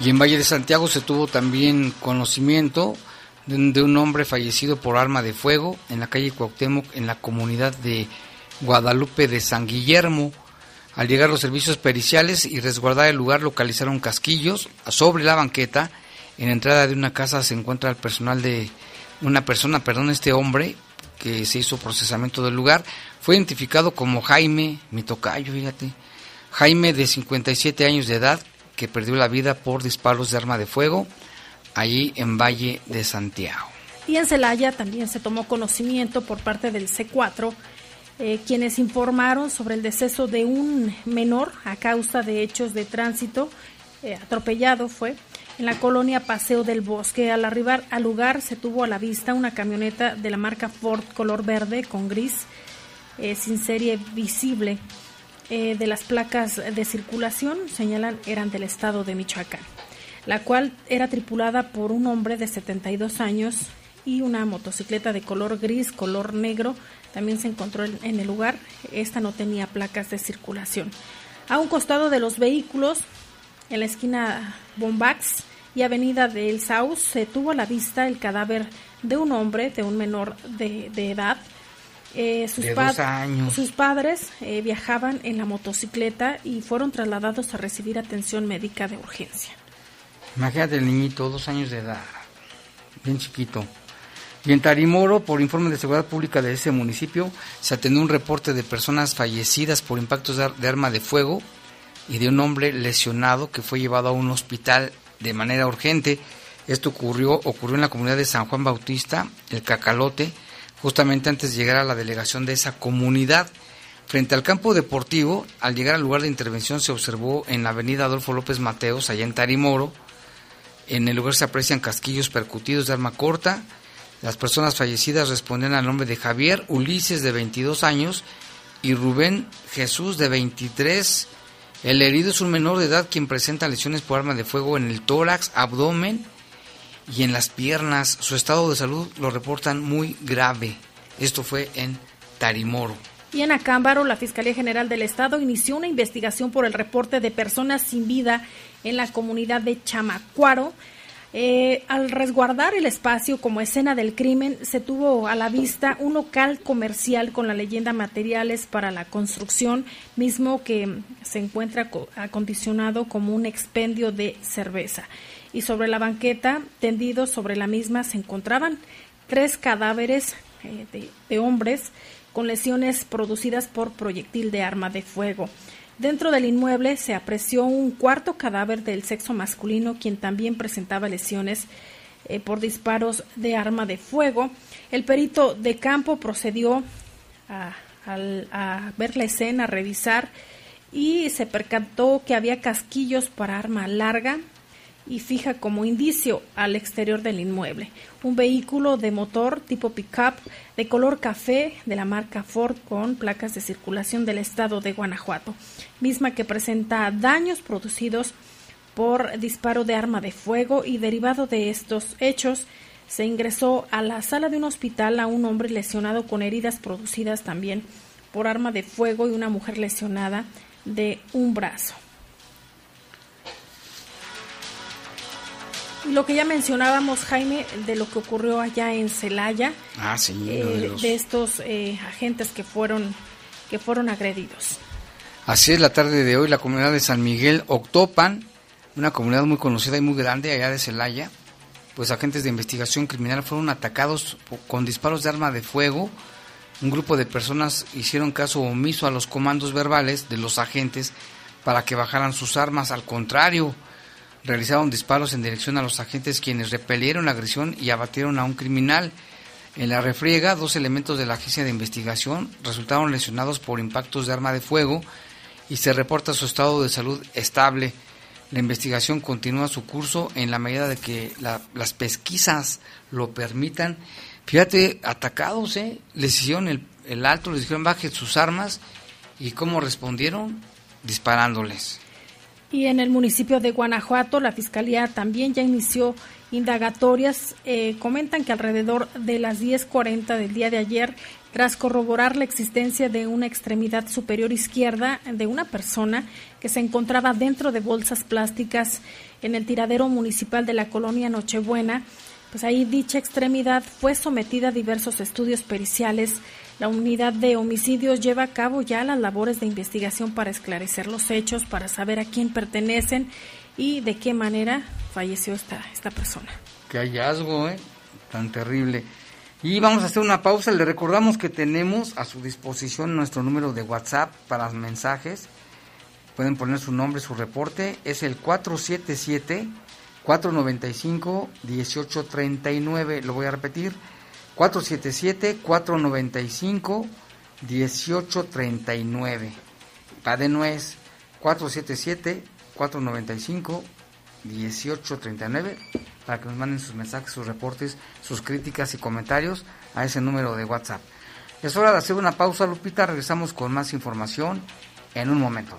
Y en Valle de Santiago se tuvo también conocimiento de un hombre fallecido por arma de fuego en la calle Cuauhtémoc, en la comunidad de Guadalupe de San Guillermo. Al llegar los servicios periciales y resguardar el lugar, localizaron casquillos. Sobre la banqueta, en la entrada de una casa, se encuentra el personal de una persona, perdón, este hombre que se hizo procesamiento del lugar, fue identificado como Jaime, mi tocayo, fíjate, Jaime de 57 años de edad, que perdió la vida por disparos de arma de fuego allí en Valle de Santiago.
Y en Celaya también se tomó conocimiento por parte del C4, eh, quienes informaron sobre el deceso de un menor a causa de hechos de tránsito, eh, atropellado fue, en la colonia Paseo del Bosque. Al arribar al lugar se tuvo a la vista una camioneta de la marca Ford color verde con gris sin serie visible. Eh, de las placas de circulación señalan eran del estado de Michoacán, la cual era tripulada por un hombre de 72 años y una motocicleta de color gris, color negro, también se encontró en el lugar. Esta no tenía placas de circulación. A un costado de los vehículos, en la esquina Bombax, y Avenida del Saus se tuvo a la vista el cadáver de un hombre, de un menor de, edad. Eh, sus, sus, padres eh, viajaban en la motocicleta y fueron trasladados a recibir atención médica de urgencia.
Imagínate el niñito, dos años de edad, bien chiquito. Y en Tarimoro, por informe de seguridad pública de ese municipio, se atendió un reporte de personas fallecidas por impactos de arma de fuego y de un hombre lesionado que fue llevado a un hospital de manera urgente. Esto ocurrió, ocurrió en la comunidad de San Juan Bautista, el Cacalote, justamente antes de llegar a la delegación de esa comunidad. Frente al campo deportivo, al llegar al lugar de intervención se observó en la avenida Adolfo López Mateos, allá en Tarimoro, En el lugar se aprecian casquillos percutidos de arma corta. Las personas fallecidas responden al nombre de Javier Ulises, de 22 años, y Rubén Jesús, de 23. El herido es un menor de edad quien presenta lesiones por arma de fuego en el tórax, abdomen y en las piernas. Su estado de salud lo reportan muy grave. Esto fue en Tarimoro.
Y en Acámbaro, la Fiscalía General del Estado inició una investigación por el reporte de personas sin vida en la comunidad de Chamacuaro. Eh, al resguardar el espacio como escena del crimen, se tuvo a la vista un local comercial con la leyenda materiales para la construcción, mismo que se encuentra acondicionado como un expendio de cerveza. Y sobre la banqueta, tendidos sobre la misma, se encontraban tres cadáveres eh, de hombres con lesiones producidas por proyectil de arma de fuego. Dentro del inmueble se apreció un cuarto cadáver del sexo masculino, quien también presentaba lesiones eh, por disparos de arma de fuego. El perito de campo procedió a, a ver la escena, a revisar y se percató que había casquillos para arma larga, y fija como indicio al exterior del inmueble un vehículo de motor tipo pickup de color café de la marca Ford con placas de circulación del estado de Guanajuato, misma que presenta daños producidos por disparo de arma de fuego y derivado de estos hechos se ingresó a la sala de un hospital a un hombre lesionado con heridas producidas también por arma de fuego y una mujer lesionada de un brazo. Lo que ya mencionábamos, Jaime, de lo que ocurrió allá en Celaya,
ah, sí,
eh, de, estos eh, agentes que fueron, que fueron agredidos.
Así es, la tarde de hoy la comunidad de San Miguel Octopan, una comunidad muy conocida y muy grande allá de Celaya, pues agentes de investigación criminal fueron atacados con disparos de arma de fuego. Un grupo de personas hicieron caso omiso a los comandos verbales de los agentes para que bajaran sus armas. Al contrario, realizaron disparos en dirección a los agentes quienes repelieron la agresión y abatieron a un criminal. En la refriega, dos elementos de la agencia de investigación resultaron lesionados por impactos de arma de fuego y se reporta su estado de salud estable. La investigación continúa su curso en la medida de que las pesquisas lo permitan. Fíjate, atacados, ¿eh? les hicieron el, el alto, les dijeron bajen sus armas y cómo respondieron disparándoles.
Y en el municipio de Guanajuato, la Fiscalía también ya inició indagatorias. Eh, comentan que alrededor de las 10.40 del día de ayer, tras corroborar la existencia de una extremidad superior izquierda de una persona que se encontraba dentro de bolsas plásticas en el tiradero municipal de la colonia Nochebuena, pues ahí dicha extremidad fue sometida a diversos estudios periciales la unidad de homicidios lleva a cabo ya las labores de investigación para esclarecer los hechos, para saber a quién pertenecen y de qué manera falleció esta, esta persona.
Qué hallazgo, ¿eh? Tan terrible. Y vamos a hacer una pausa. Le recordamos que tenemos a su disposición nuestro número de WhatsApp para mensajes. Pueden poner su nombre, su reporte. Es el 477 495 1839. Lo voy a repetir. 477-495-1839. Padeno es 477-495-1839 para que nos manden sus mensajes, sus reportes, sus críticas y comentarios a ese número de WhatsApp. Es hora de hacer una pausa, Lupita. Regresamos con más información en un momento.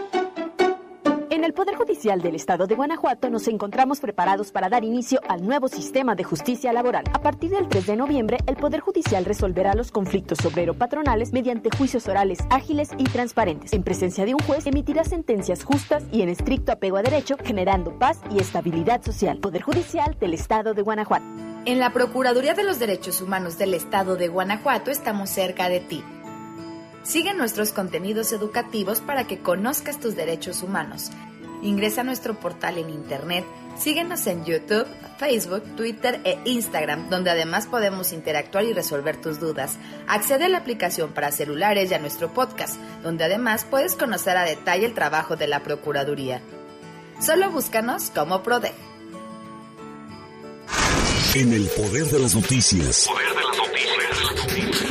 En el Poder Judicial del Estado de Guanajuato nos encontramos preparados para dar inicio al nuevo sistema de justicia laboral. A partir del 3 de noviembre, el Poder Judicial resolverá los conflictos obrero-patronales mediante juicios orales ágiles y transparentes. En presencia de un juez, emitirá sentencias justas y en estricto apego a derecho, generando paz y estabilidad social. Poder Judicial del Estado de Guanajuato.
En la Procuraduría de los Derechos Humanos del Estado de Guanajuato estamos cerca de ti. Sigue nuestros contenidos educativos para que conozcas tus derechos humanos. Ingresa a nuestro portal en internet, síguenos en YouTube, Facebook, Twitter e Instagram, donde además podemos interactuar y resolver tus dudas. Accede a la aplicación para celulares y a nuestro podcast, donde además puedes conocer a detalle el trabajo de la Procuraduría. Solo búscanos como PRODE.
En el poder de las noticias.
Poder de las noticias.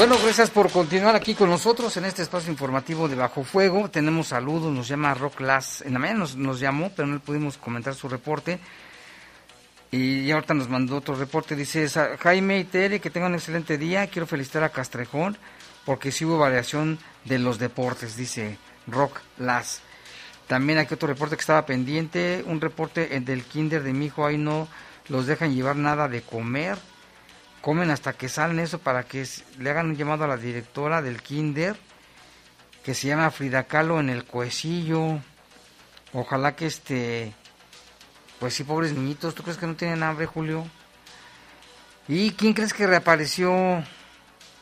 Bueno, gracias por continuar aquí con nosotros en este espacio informativo de Bajo Fuego. Tenemos saludos, nos llama Rock Lass. En la mañana nos, nos llamó, pero no le pudimos comentar su reporte. Y ahorita nos mandó otro reporte. Dice "Sa- Jaime y Tere, que tengan un excelente día. Quiero felicitar a Castrejón porque sí hubo variación de los deportes, dice Rock Lass. También aquí otro reporte que estaba pendiente. Un reporte eh, del kinder de mi hijo. Ahí no los dejan llevar nada de comer comen hasta que salen eso para que le hagan un llamado a la directora del kinder que se llama Frida Kahlo en el Cuecillo. Ojalá que este, pues sí, pobres niñitos, ¿tú crees que no tienen hambre, Julio? ¿Y quién crees que reapareció?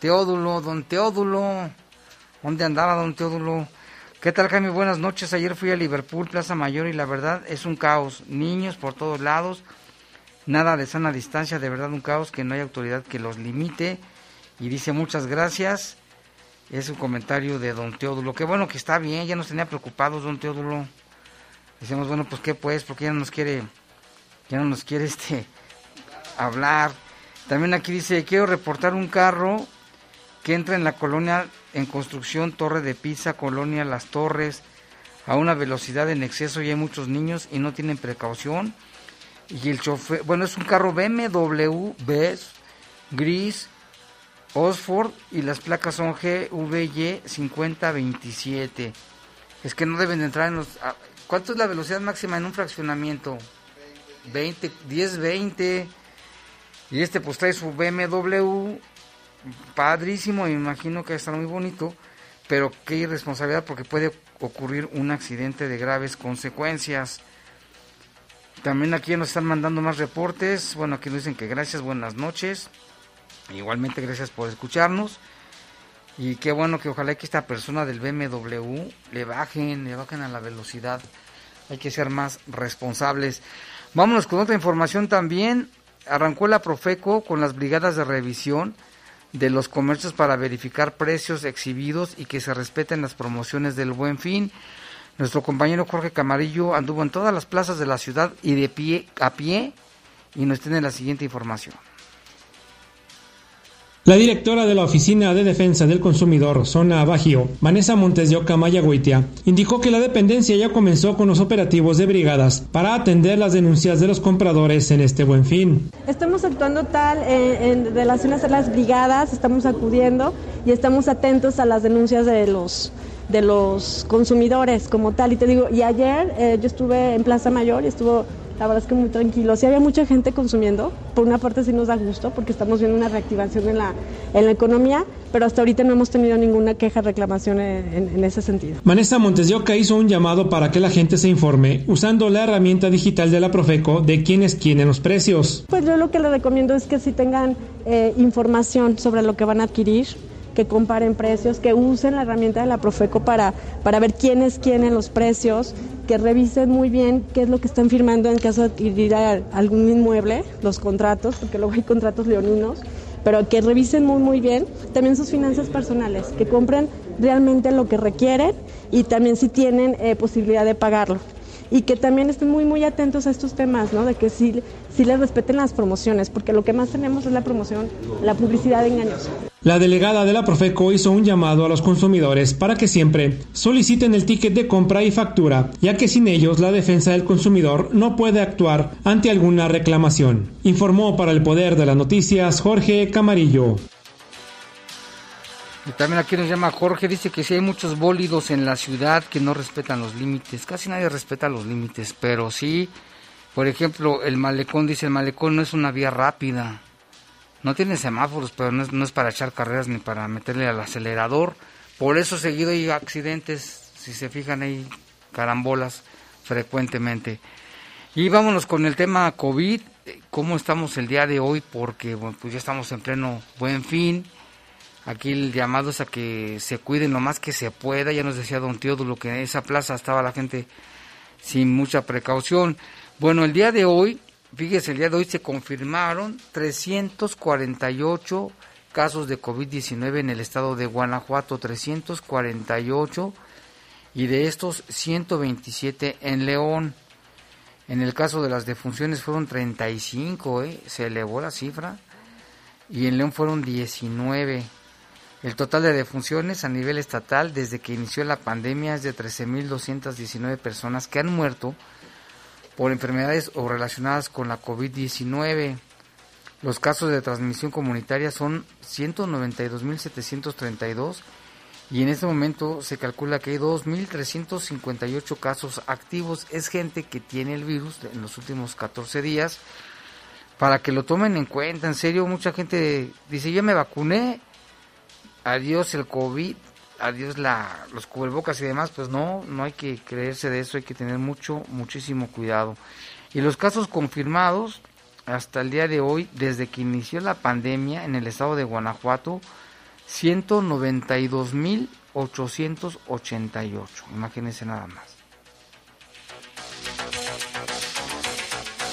Teodulo, don Teodulo. ¿Dónde andaba don Teodulo? ¿Qué tal, Jaime? Buenas noches. Ayer fui a Liverpool, Plaza Mayor, y la verdad es un caos. Niños por todos lados nada de sana distancia, de verdad un caos, que no hay autoridad que los limite. Y dice muchas gracias. Es un comentario de don Teodulo. Qué bueno que está bien, ya nos tenía preocupados don Teodulo. Decíamos, bueno, pues qué pues, porque ya no nos quiere, ya no nos quiere este hablar. También aquí dice, quiero reportar un carro que entra en la colonia en construcción Torre de Pisa, colonia Las Torres, a una velocidad en exceso y hay muchos niños y no tienen precaución. Y el chofer, bueno, es un carro BMW BES gris Oxford y las placas son GVY 5027. Es que no deben de entrar en los... ah, ¿Cuánto es la velocidad máxima en un fraccionamiento? 20, 10, 20. Y este pues trae su BMW, padrísimo, me imagino que está muy bonito, pero qué irresponsabilidad porque puede ocurrir un accidente de graves consecuencias. También aquí nos están mandando más reportes. Bueno, aquí nos dicen que gracias, buenas noches. Igualmente gracias por escucharnos. Y qué bueno que ojalá que esta persona del BMW le bajen, le bajen a la velocidad. Hay que ser más responsables. Vámonos con otra información también. Arrancó la Profeco con las brigadas de revisión de los comercios para verificar precios exhibidos y que se respeten las promociones del buen fin. Nuestro compañero Jorge Camarillo anduvo en todas las plazas de la ciudad y de pie a pie y nos tiene la siguiente información.
La directora de la Oficina de Defensa del Consumidor, Zona Bajío, Vanessa Montes de Oca Mayagüitia, indicó que la dependencia ya comenzó con los operativos de brigadas para atender las denuncias de los compradores en este buen fin.
Estamos actuando tal eh, en relación a las brigadas, estamos acudiendo y estamos atentos a las denuncias de los de los consumidores como tal. Y te digo, y ayer eh, yo estuve en Plaza Mayor y estuvo, la verdad es que muy tranquilo. Sí había mucha gente consumiendo, por una parte sí nos da gusto porque estamos viendo una reactivación en la, en la economía, pero hasta ahorita no hemos tenido ninguna queja, reclamación en, en, en ese sentido.
Vanessa Montes de Oca hizo un llamado para que la gente se informe usando la herramienta digital de la Profeco de quién es quién en los precios.
Pues yo lo que les recomiendo es que si tengan eh, información sobre lo que van a adquirir, que comparen precios, que usen la herramienta de la Profeco para, para ver quién es quién en los precios, que revisen muy bien qué es lo que están firmando en caso de adquirir algún inmueble, los contratos, porque luego hay contratos leoninos, pero que revisen muy muy bien también sus finanzas personales, que compren realmente lo que requieren y también si tienen eh, posibilidad de pagarlo y que también estén muy muy atentos a estos temas, ¿no? De que sí, sí les respeten las promociones, porque lo que más tenemos es la promoción, la publicidad engañosa.
La delegada de la Profeco hizo un llamado a los consumidores para que siempre soliciten el ticket de compra y factura, ya que sin ellos la defensa del consumidor no puede actuar ante alguna reclamación. Informó para el Poder de las Noticias Jorge Camarillo.
Y también aquí nos llama Jorge, dice que si hay muchos bólidos en la ciudad que no respetan los límites. Casi nadie respeta los límites, pero sí, por ejemplo, el malecón, dice el malecón no es una vía rápida. No tiene semáforos, pero no es, para echar carreras ni para meterle al acelerador. Por eso seguido hay accidentes, si se fijan hay carambolas frecuentemente. Y vámonos con el tema COVID, cómo estamos el día de hoy, porque bueno, pues ya estamos en pleno buen fin Aquí el llamado es a que se cuiden lo más que se pueda. Ya nos decía don Teodulo que en esa plaza estaba la gente sin mucha precaución. Bueno, el día de hoy, fíjese, el día de hoy se confirmaron 348 casos de COVID-19 en el estado de Guanajuato, 348, y de estos 127 en León. En el caso de las defunciones fueron 35, ¿eh? se elevó la cifra, y en León fueron 19. El total de defunciones a nivel estatal desde que inició la pandemia es de 13.219 personas que han muerto por enfermedades o relacionadas con la COVID-19. Los casos de transmisión comunitaria son 192.732 y en este momento se calcula que hay 2.358 casos activos. Es gente que tiene el virus en los últimos 14 días. Para que lo tomen en cuenta, en serio, mucha gente dice, ya me vacuné adiós el COVID, adiós la, los cubrebocas y demás, pues no, no hay que creerse de eso, hay que tener mucho, muchísimo cuidado. Y los casos confirmados hasta el día de hoy, desde que inició la pandemia en el estado de Guanajuato, 192.888, imagínense nada más.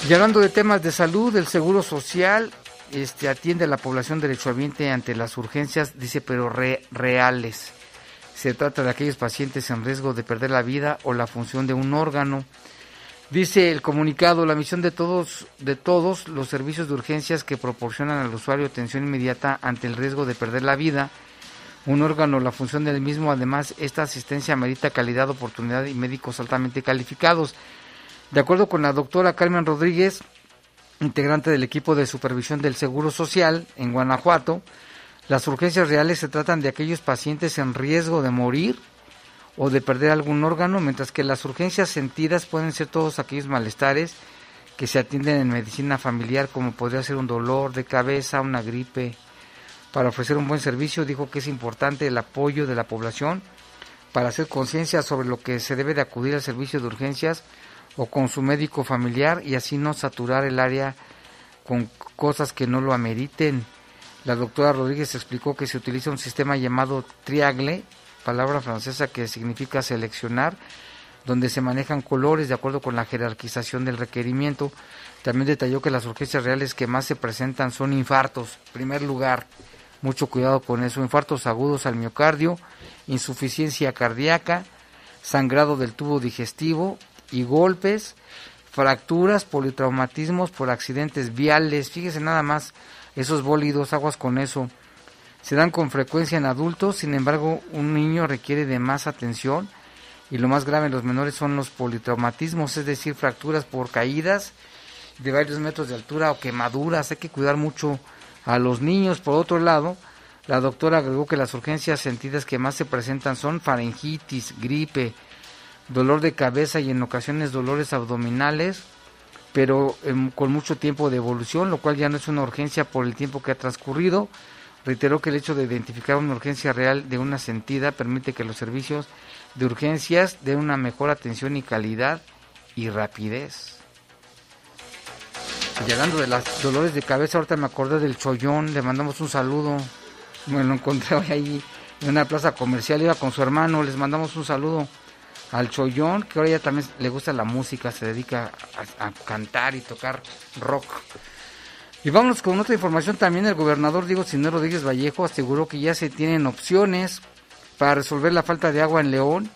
Y hablando de temas de salud, el Seguro Social este, atiende a la población derechohabiente ante las urgencias, dice, pero reales. Se trata de aquellos pacientes en riesgo de perder la vida o la función de un órgano. Dice el comunicado, la misión de todos, de todos los servicios de urgencias que proporcionan al usuario atención inmediata ante el riesgo de perder la vida, un órgano, la función del mismo, además, esta asistencia merita calidad, oportunidad y médicos altamente calificados. De acuerdo con la doctora Carmen Rodríguez, integrante del equipo de supervisión del Seguro Social en Guanajuato, las urgencias reales se tratan de aquellos pacientes en riesgo de morir o de perder algún órgano, mientras que las urgencias sentidas pueden ser todos aquellos malestares que se atienden en medicina familiar, como podría ser un dolor de cabeza, una gripe. Para ofrecer un buen servicio, dijo que es importante el apoyo de la población para hacer conciencia sobre lo que se debe de acudir al servicio de urgencias o con su médico familiar y así no saturar el área con cosas que no lo ameriten. La doctora Rodríguez explicó que se utiliza un sistema llamado triagle, palabra francesa que significa seleccionar, donde se manejan colores de acuerdo con la jerarquización del requerimiento. También detalló que las urgencias reales que más se presentan son infartos, primer lugar, mucho cuidado con eso, infartos agudos al miocardio, insuficiencia cardíaca, sangrado del tubo digestivo, y golpes, fracturas, politraumatismos por accidentes viales. Fíjese nada más esos bólidos, aguas con eso. Se dan con frecuencia en adultos, sin embargo, un niño requiere de más atención y lo más grave en los menores son los politraumatismos, es decir, fracturas por caídas de varios metros de altura o quemaduras. Hay que cuidar mucho a los niños. Por otro lado, la doctora agregó que las urgencias sentidas que más se presentan son faringitis, gripe, dolor de cabeza y en ocasiones dolores abdominales, pero em, con mucho tiempo de evolución, lo cual ya no es una urgencia por el tiempo que ha transcurrido. Reiteró que el hecho de identificar una urgencia real de una sentida permite que los servicios de urgencias den una mejor atención y calidad y rapidez. Y hablando de las dolores de cabeza, ahorita me acordé del Chollón, le mandamos un saludo. Me lo encontré hoy ahí en una plaza comercial, iba con su hermano, les mandamos un saludo al Chollón, que ahora ya también le gusta la música, se dedica a, cantar y tocar rock. Y vámonos con otra información también, el gobernador Diego Sinero Rodríguez Vallejo aseguró que ya se tienen opciones para resolver la falta de agua en León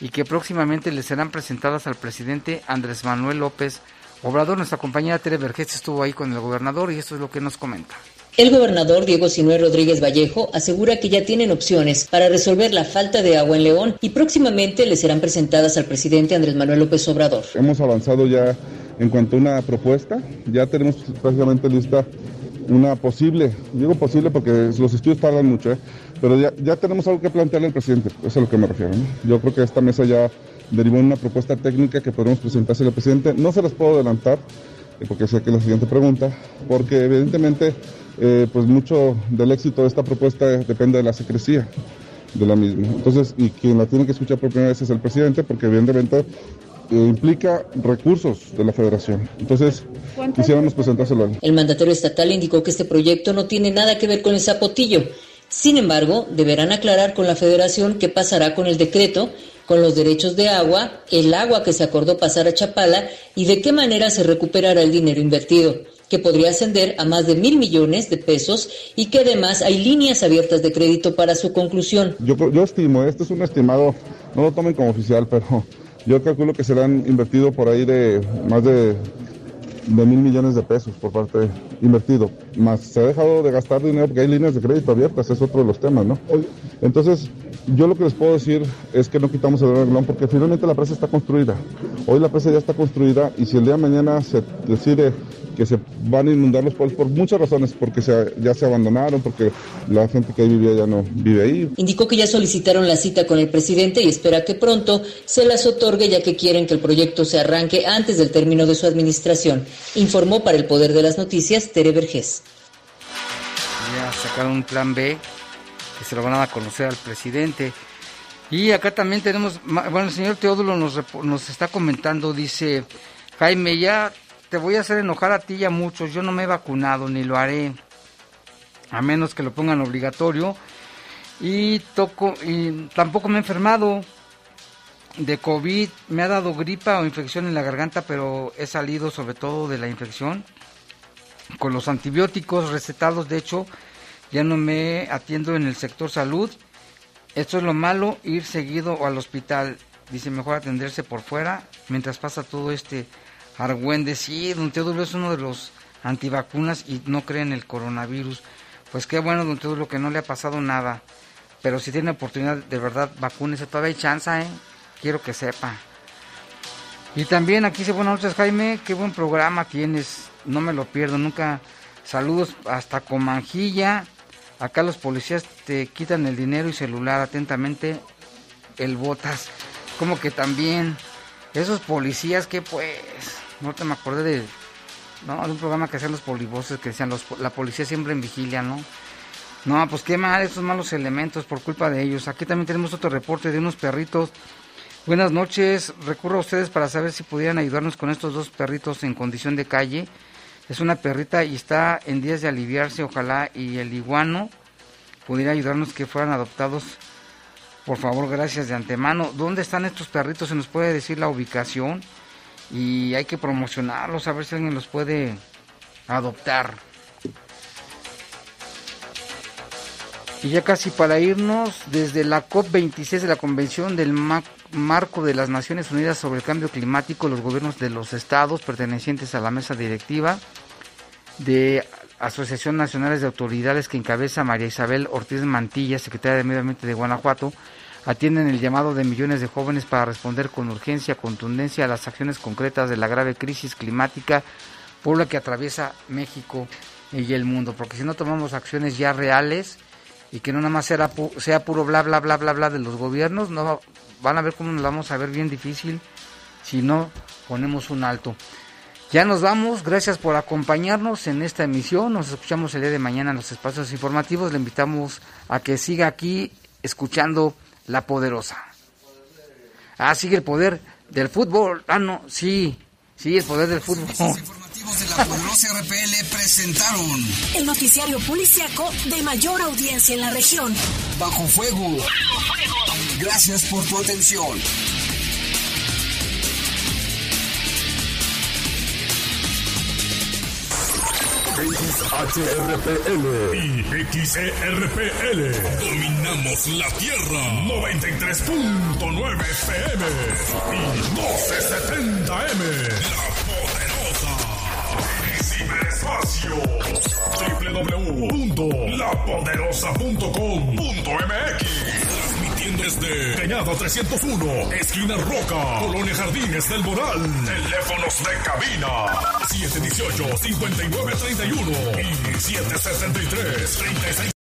y que próximamente le serán presentadas al presidente Andrés Manuel López Obrador. Nuestra compañera Tere Vergés estuvo ahí con el gobernador y esto es lo que nos comenta.
El gobernador Diego Sinué Rodríguez Vallejo asegura que ya tienen opciones para resolver la falta de agua en León y próximamente le serán presentadas al presidente Andrés Manuel López Obrador.
Hemos avanzado ya en cuanto a una propuesta, ya tenemos prácticamente lista una posible, digo posible porque los estudios tardan mucho, ¿eh? pero ya, tenemos algo que plantearle al presidente, eso es a lo que me refiero. Yo creo que esta mesa ya derivó en una propuesta técnica que podemos presentarse al presidente. No se las puedo adelantar, eh, porque sé que es la siguiente pregunta, porque evidentemente eh, pues mucho del éxito de esta propuesta depende de la secrecía de la misma. Entonces, y quien la tiene que escuchar por primera vez es el presidente, porque evidentemente eh, implica recursos de la federación. Entonces, quisiéramos presentárselo a él.
El mandatario estatal indicó que este proyecto no tiene nada que ver con el zapotillo. Sin embargo, deberán aclarar con la federación qué pasará con el decreto, con los derechos de agua, el agua que se acordó pasar a Chapala y de qué manera se recuperará el dinero invertido que podría ascender a más de mil millones de pesos y que además hay líneas abiertas de crédito para su conclusión.
Yo, yo estimo, este es un estimado, no lo tomen como oficial, pero yo calculo que serán invertido por ahí de más de, de mil millones de pesos por parte invertido. Más se ha dejado de gastar dinero porque hay líneas de crédito abiertas, es otro de los temas, ¿no? Entonces, yo lo que les puedo decir es que no quitamos el renglón porque finalmente la presa está construida. Hoy la presa ya está construida y si el día de mañana se decide que se van a inundar los pueblos por muchas razones, porque se, ya se abandonaron, porque la gente que ahí vivía ya no vive ahí.
Indicó que ya solicitaron la cita con el presidente y espera que pronto se las otorgue ya que quieren que el proyecto se arranque antes del término de su administración. Informó para el Poder de las Noticias Tere Vergés.
Ya sacaron un plan B que se lo van a conocer al presidente. Y acá también tenemos, bueno, el señor Teodulo nos, nos está comentando, dice, Jaime, ya te voy a hacer enojar a ti y a muchos. Yo no me he vacunado ni lo haré, a menos que lo pongan obligatorio. Y toco y tampoco me he enfermado de COVID. Me ha dado gripa o infección en la garganta, pero he salido sobre todo de la infección con los antibióticos recetados. De hecho, ya no me atiendo en el sector salud. Esto es lo malo, ir seguido al hospital. Dice, mejor atenderse por fuera mientras pasa todo este Argüende, sí, don Teodulo es uno de los antivacunas y no cree en el coronavirus. Pues qué bueno, don Teodulo, que no le ha pasado nada. Pero si tiene oportunidad, de verdad, vacúnese. Todavía hay chance, ¿eh? Quiero que sepa. Y también aquí dice, buenas noches, Jaime. Qué buen programa tienes. No me lo pierdo nunca. Saludos hasta Comanjilla. Acá los policías te quitan el dinero y celular. Atentamente, el Botas. Como que también. Esos policías que pues no te me acordé de, no, de un programa que hacían los polivoces que decían los, la policía siempre en vigilia, ¿no? No, pues qué mal, estos malos elementos por culpa de ellos. Aquí también tenemos otro reporte de unos perritos. Buenas noches, recurro a ustedes para saber si pudieran ayudarnos con estos dos perritos en condición de calle. Es una perrita y está en días de aliviarse, ojalá y el iguano pudiera ayudarnos que fueran adoptados. Por favor, gracias de antemano. ¿Dónde están estos perritos? ¿Se nos puede decir la ubicación? y hay que promocionarlos, a ver si alguien los puede adoptar. Y ya casi para irnos, desde la COP26 de la Convención del Marco de las Naciones Unidas sobre el Cambio Climático, los gobiernos de los estados pertenecientes a la mesa directiva de Asociación Nacionales de Autoridades que encabeza María Isabel Ortiz Mantilla, secretaria de Medio Ambiente de Guanajuato, atienden el llamado de millones de jóvenes para responder con urgencia, contundencia a las acciones concretas de la grave crisis climática por la que atraviesa México y el mundo. Porque si no tomamos acciones ya reales y que no nada más sea, sea puro bla, bla, bla, bla, bla de los gobiernos, no van a ver cómo nos vamos a ver bien difícil si no ponemos un alto. Ya nos vamos, gracias por acompañarnos en esta emisión. Nos escuchamos el día de mañana en los espacios informativos. Le invitamos a que siga aquí escuchando la poderosa. Ah, sigue el poder del fútbol. Ah, no, sí, sí, el poder del fútbol.
de la poderosa RPL presentaron
el noticiario policiaco de mayor audiencia en la región.
Bajo fuego. Bajo fuego. Gracias por tu atención.
XHRPL y XERPL. Dominamos la Tierra. 93.9 FM y 1270M. La poderosa. Ciberespacio. www.lapoderosa.com.mx Transmitiendo desde Peñado 301, esquina Roca, Colonia Jardines del Moral. Teléfonos de cabina 718-5931 y 763-36.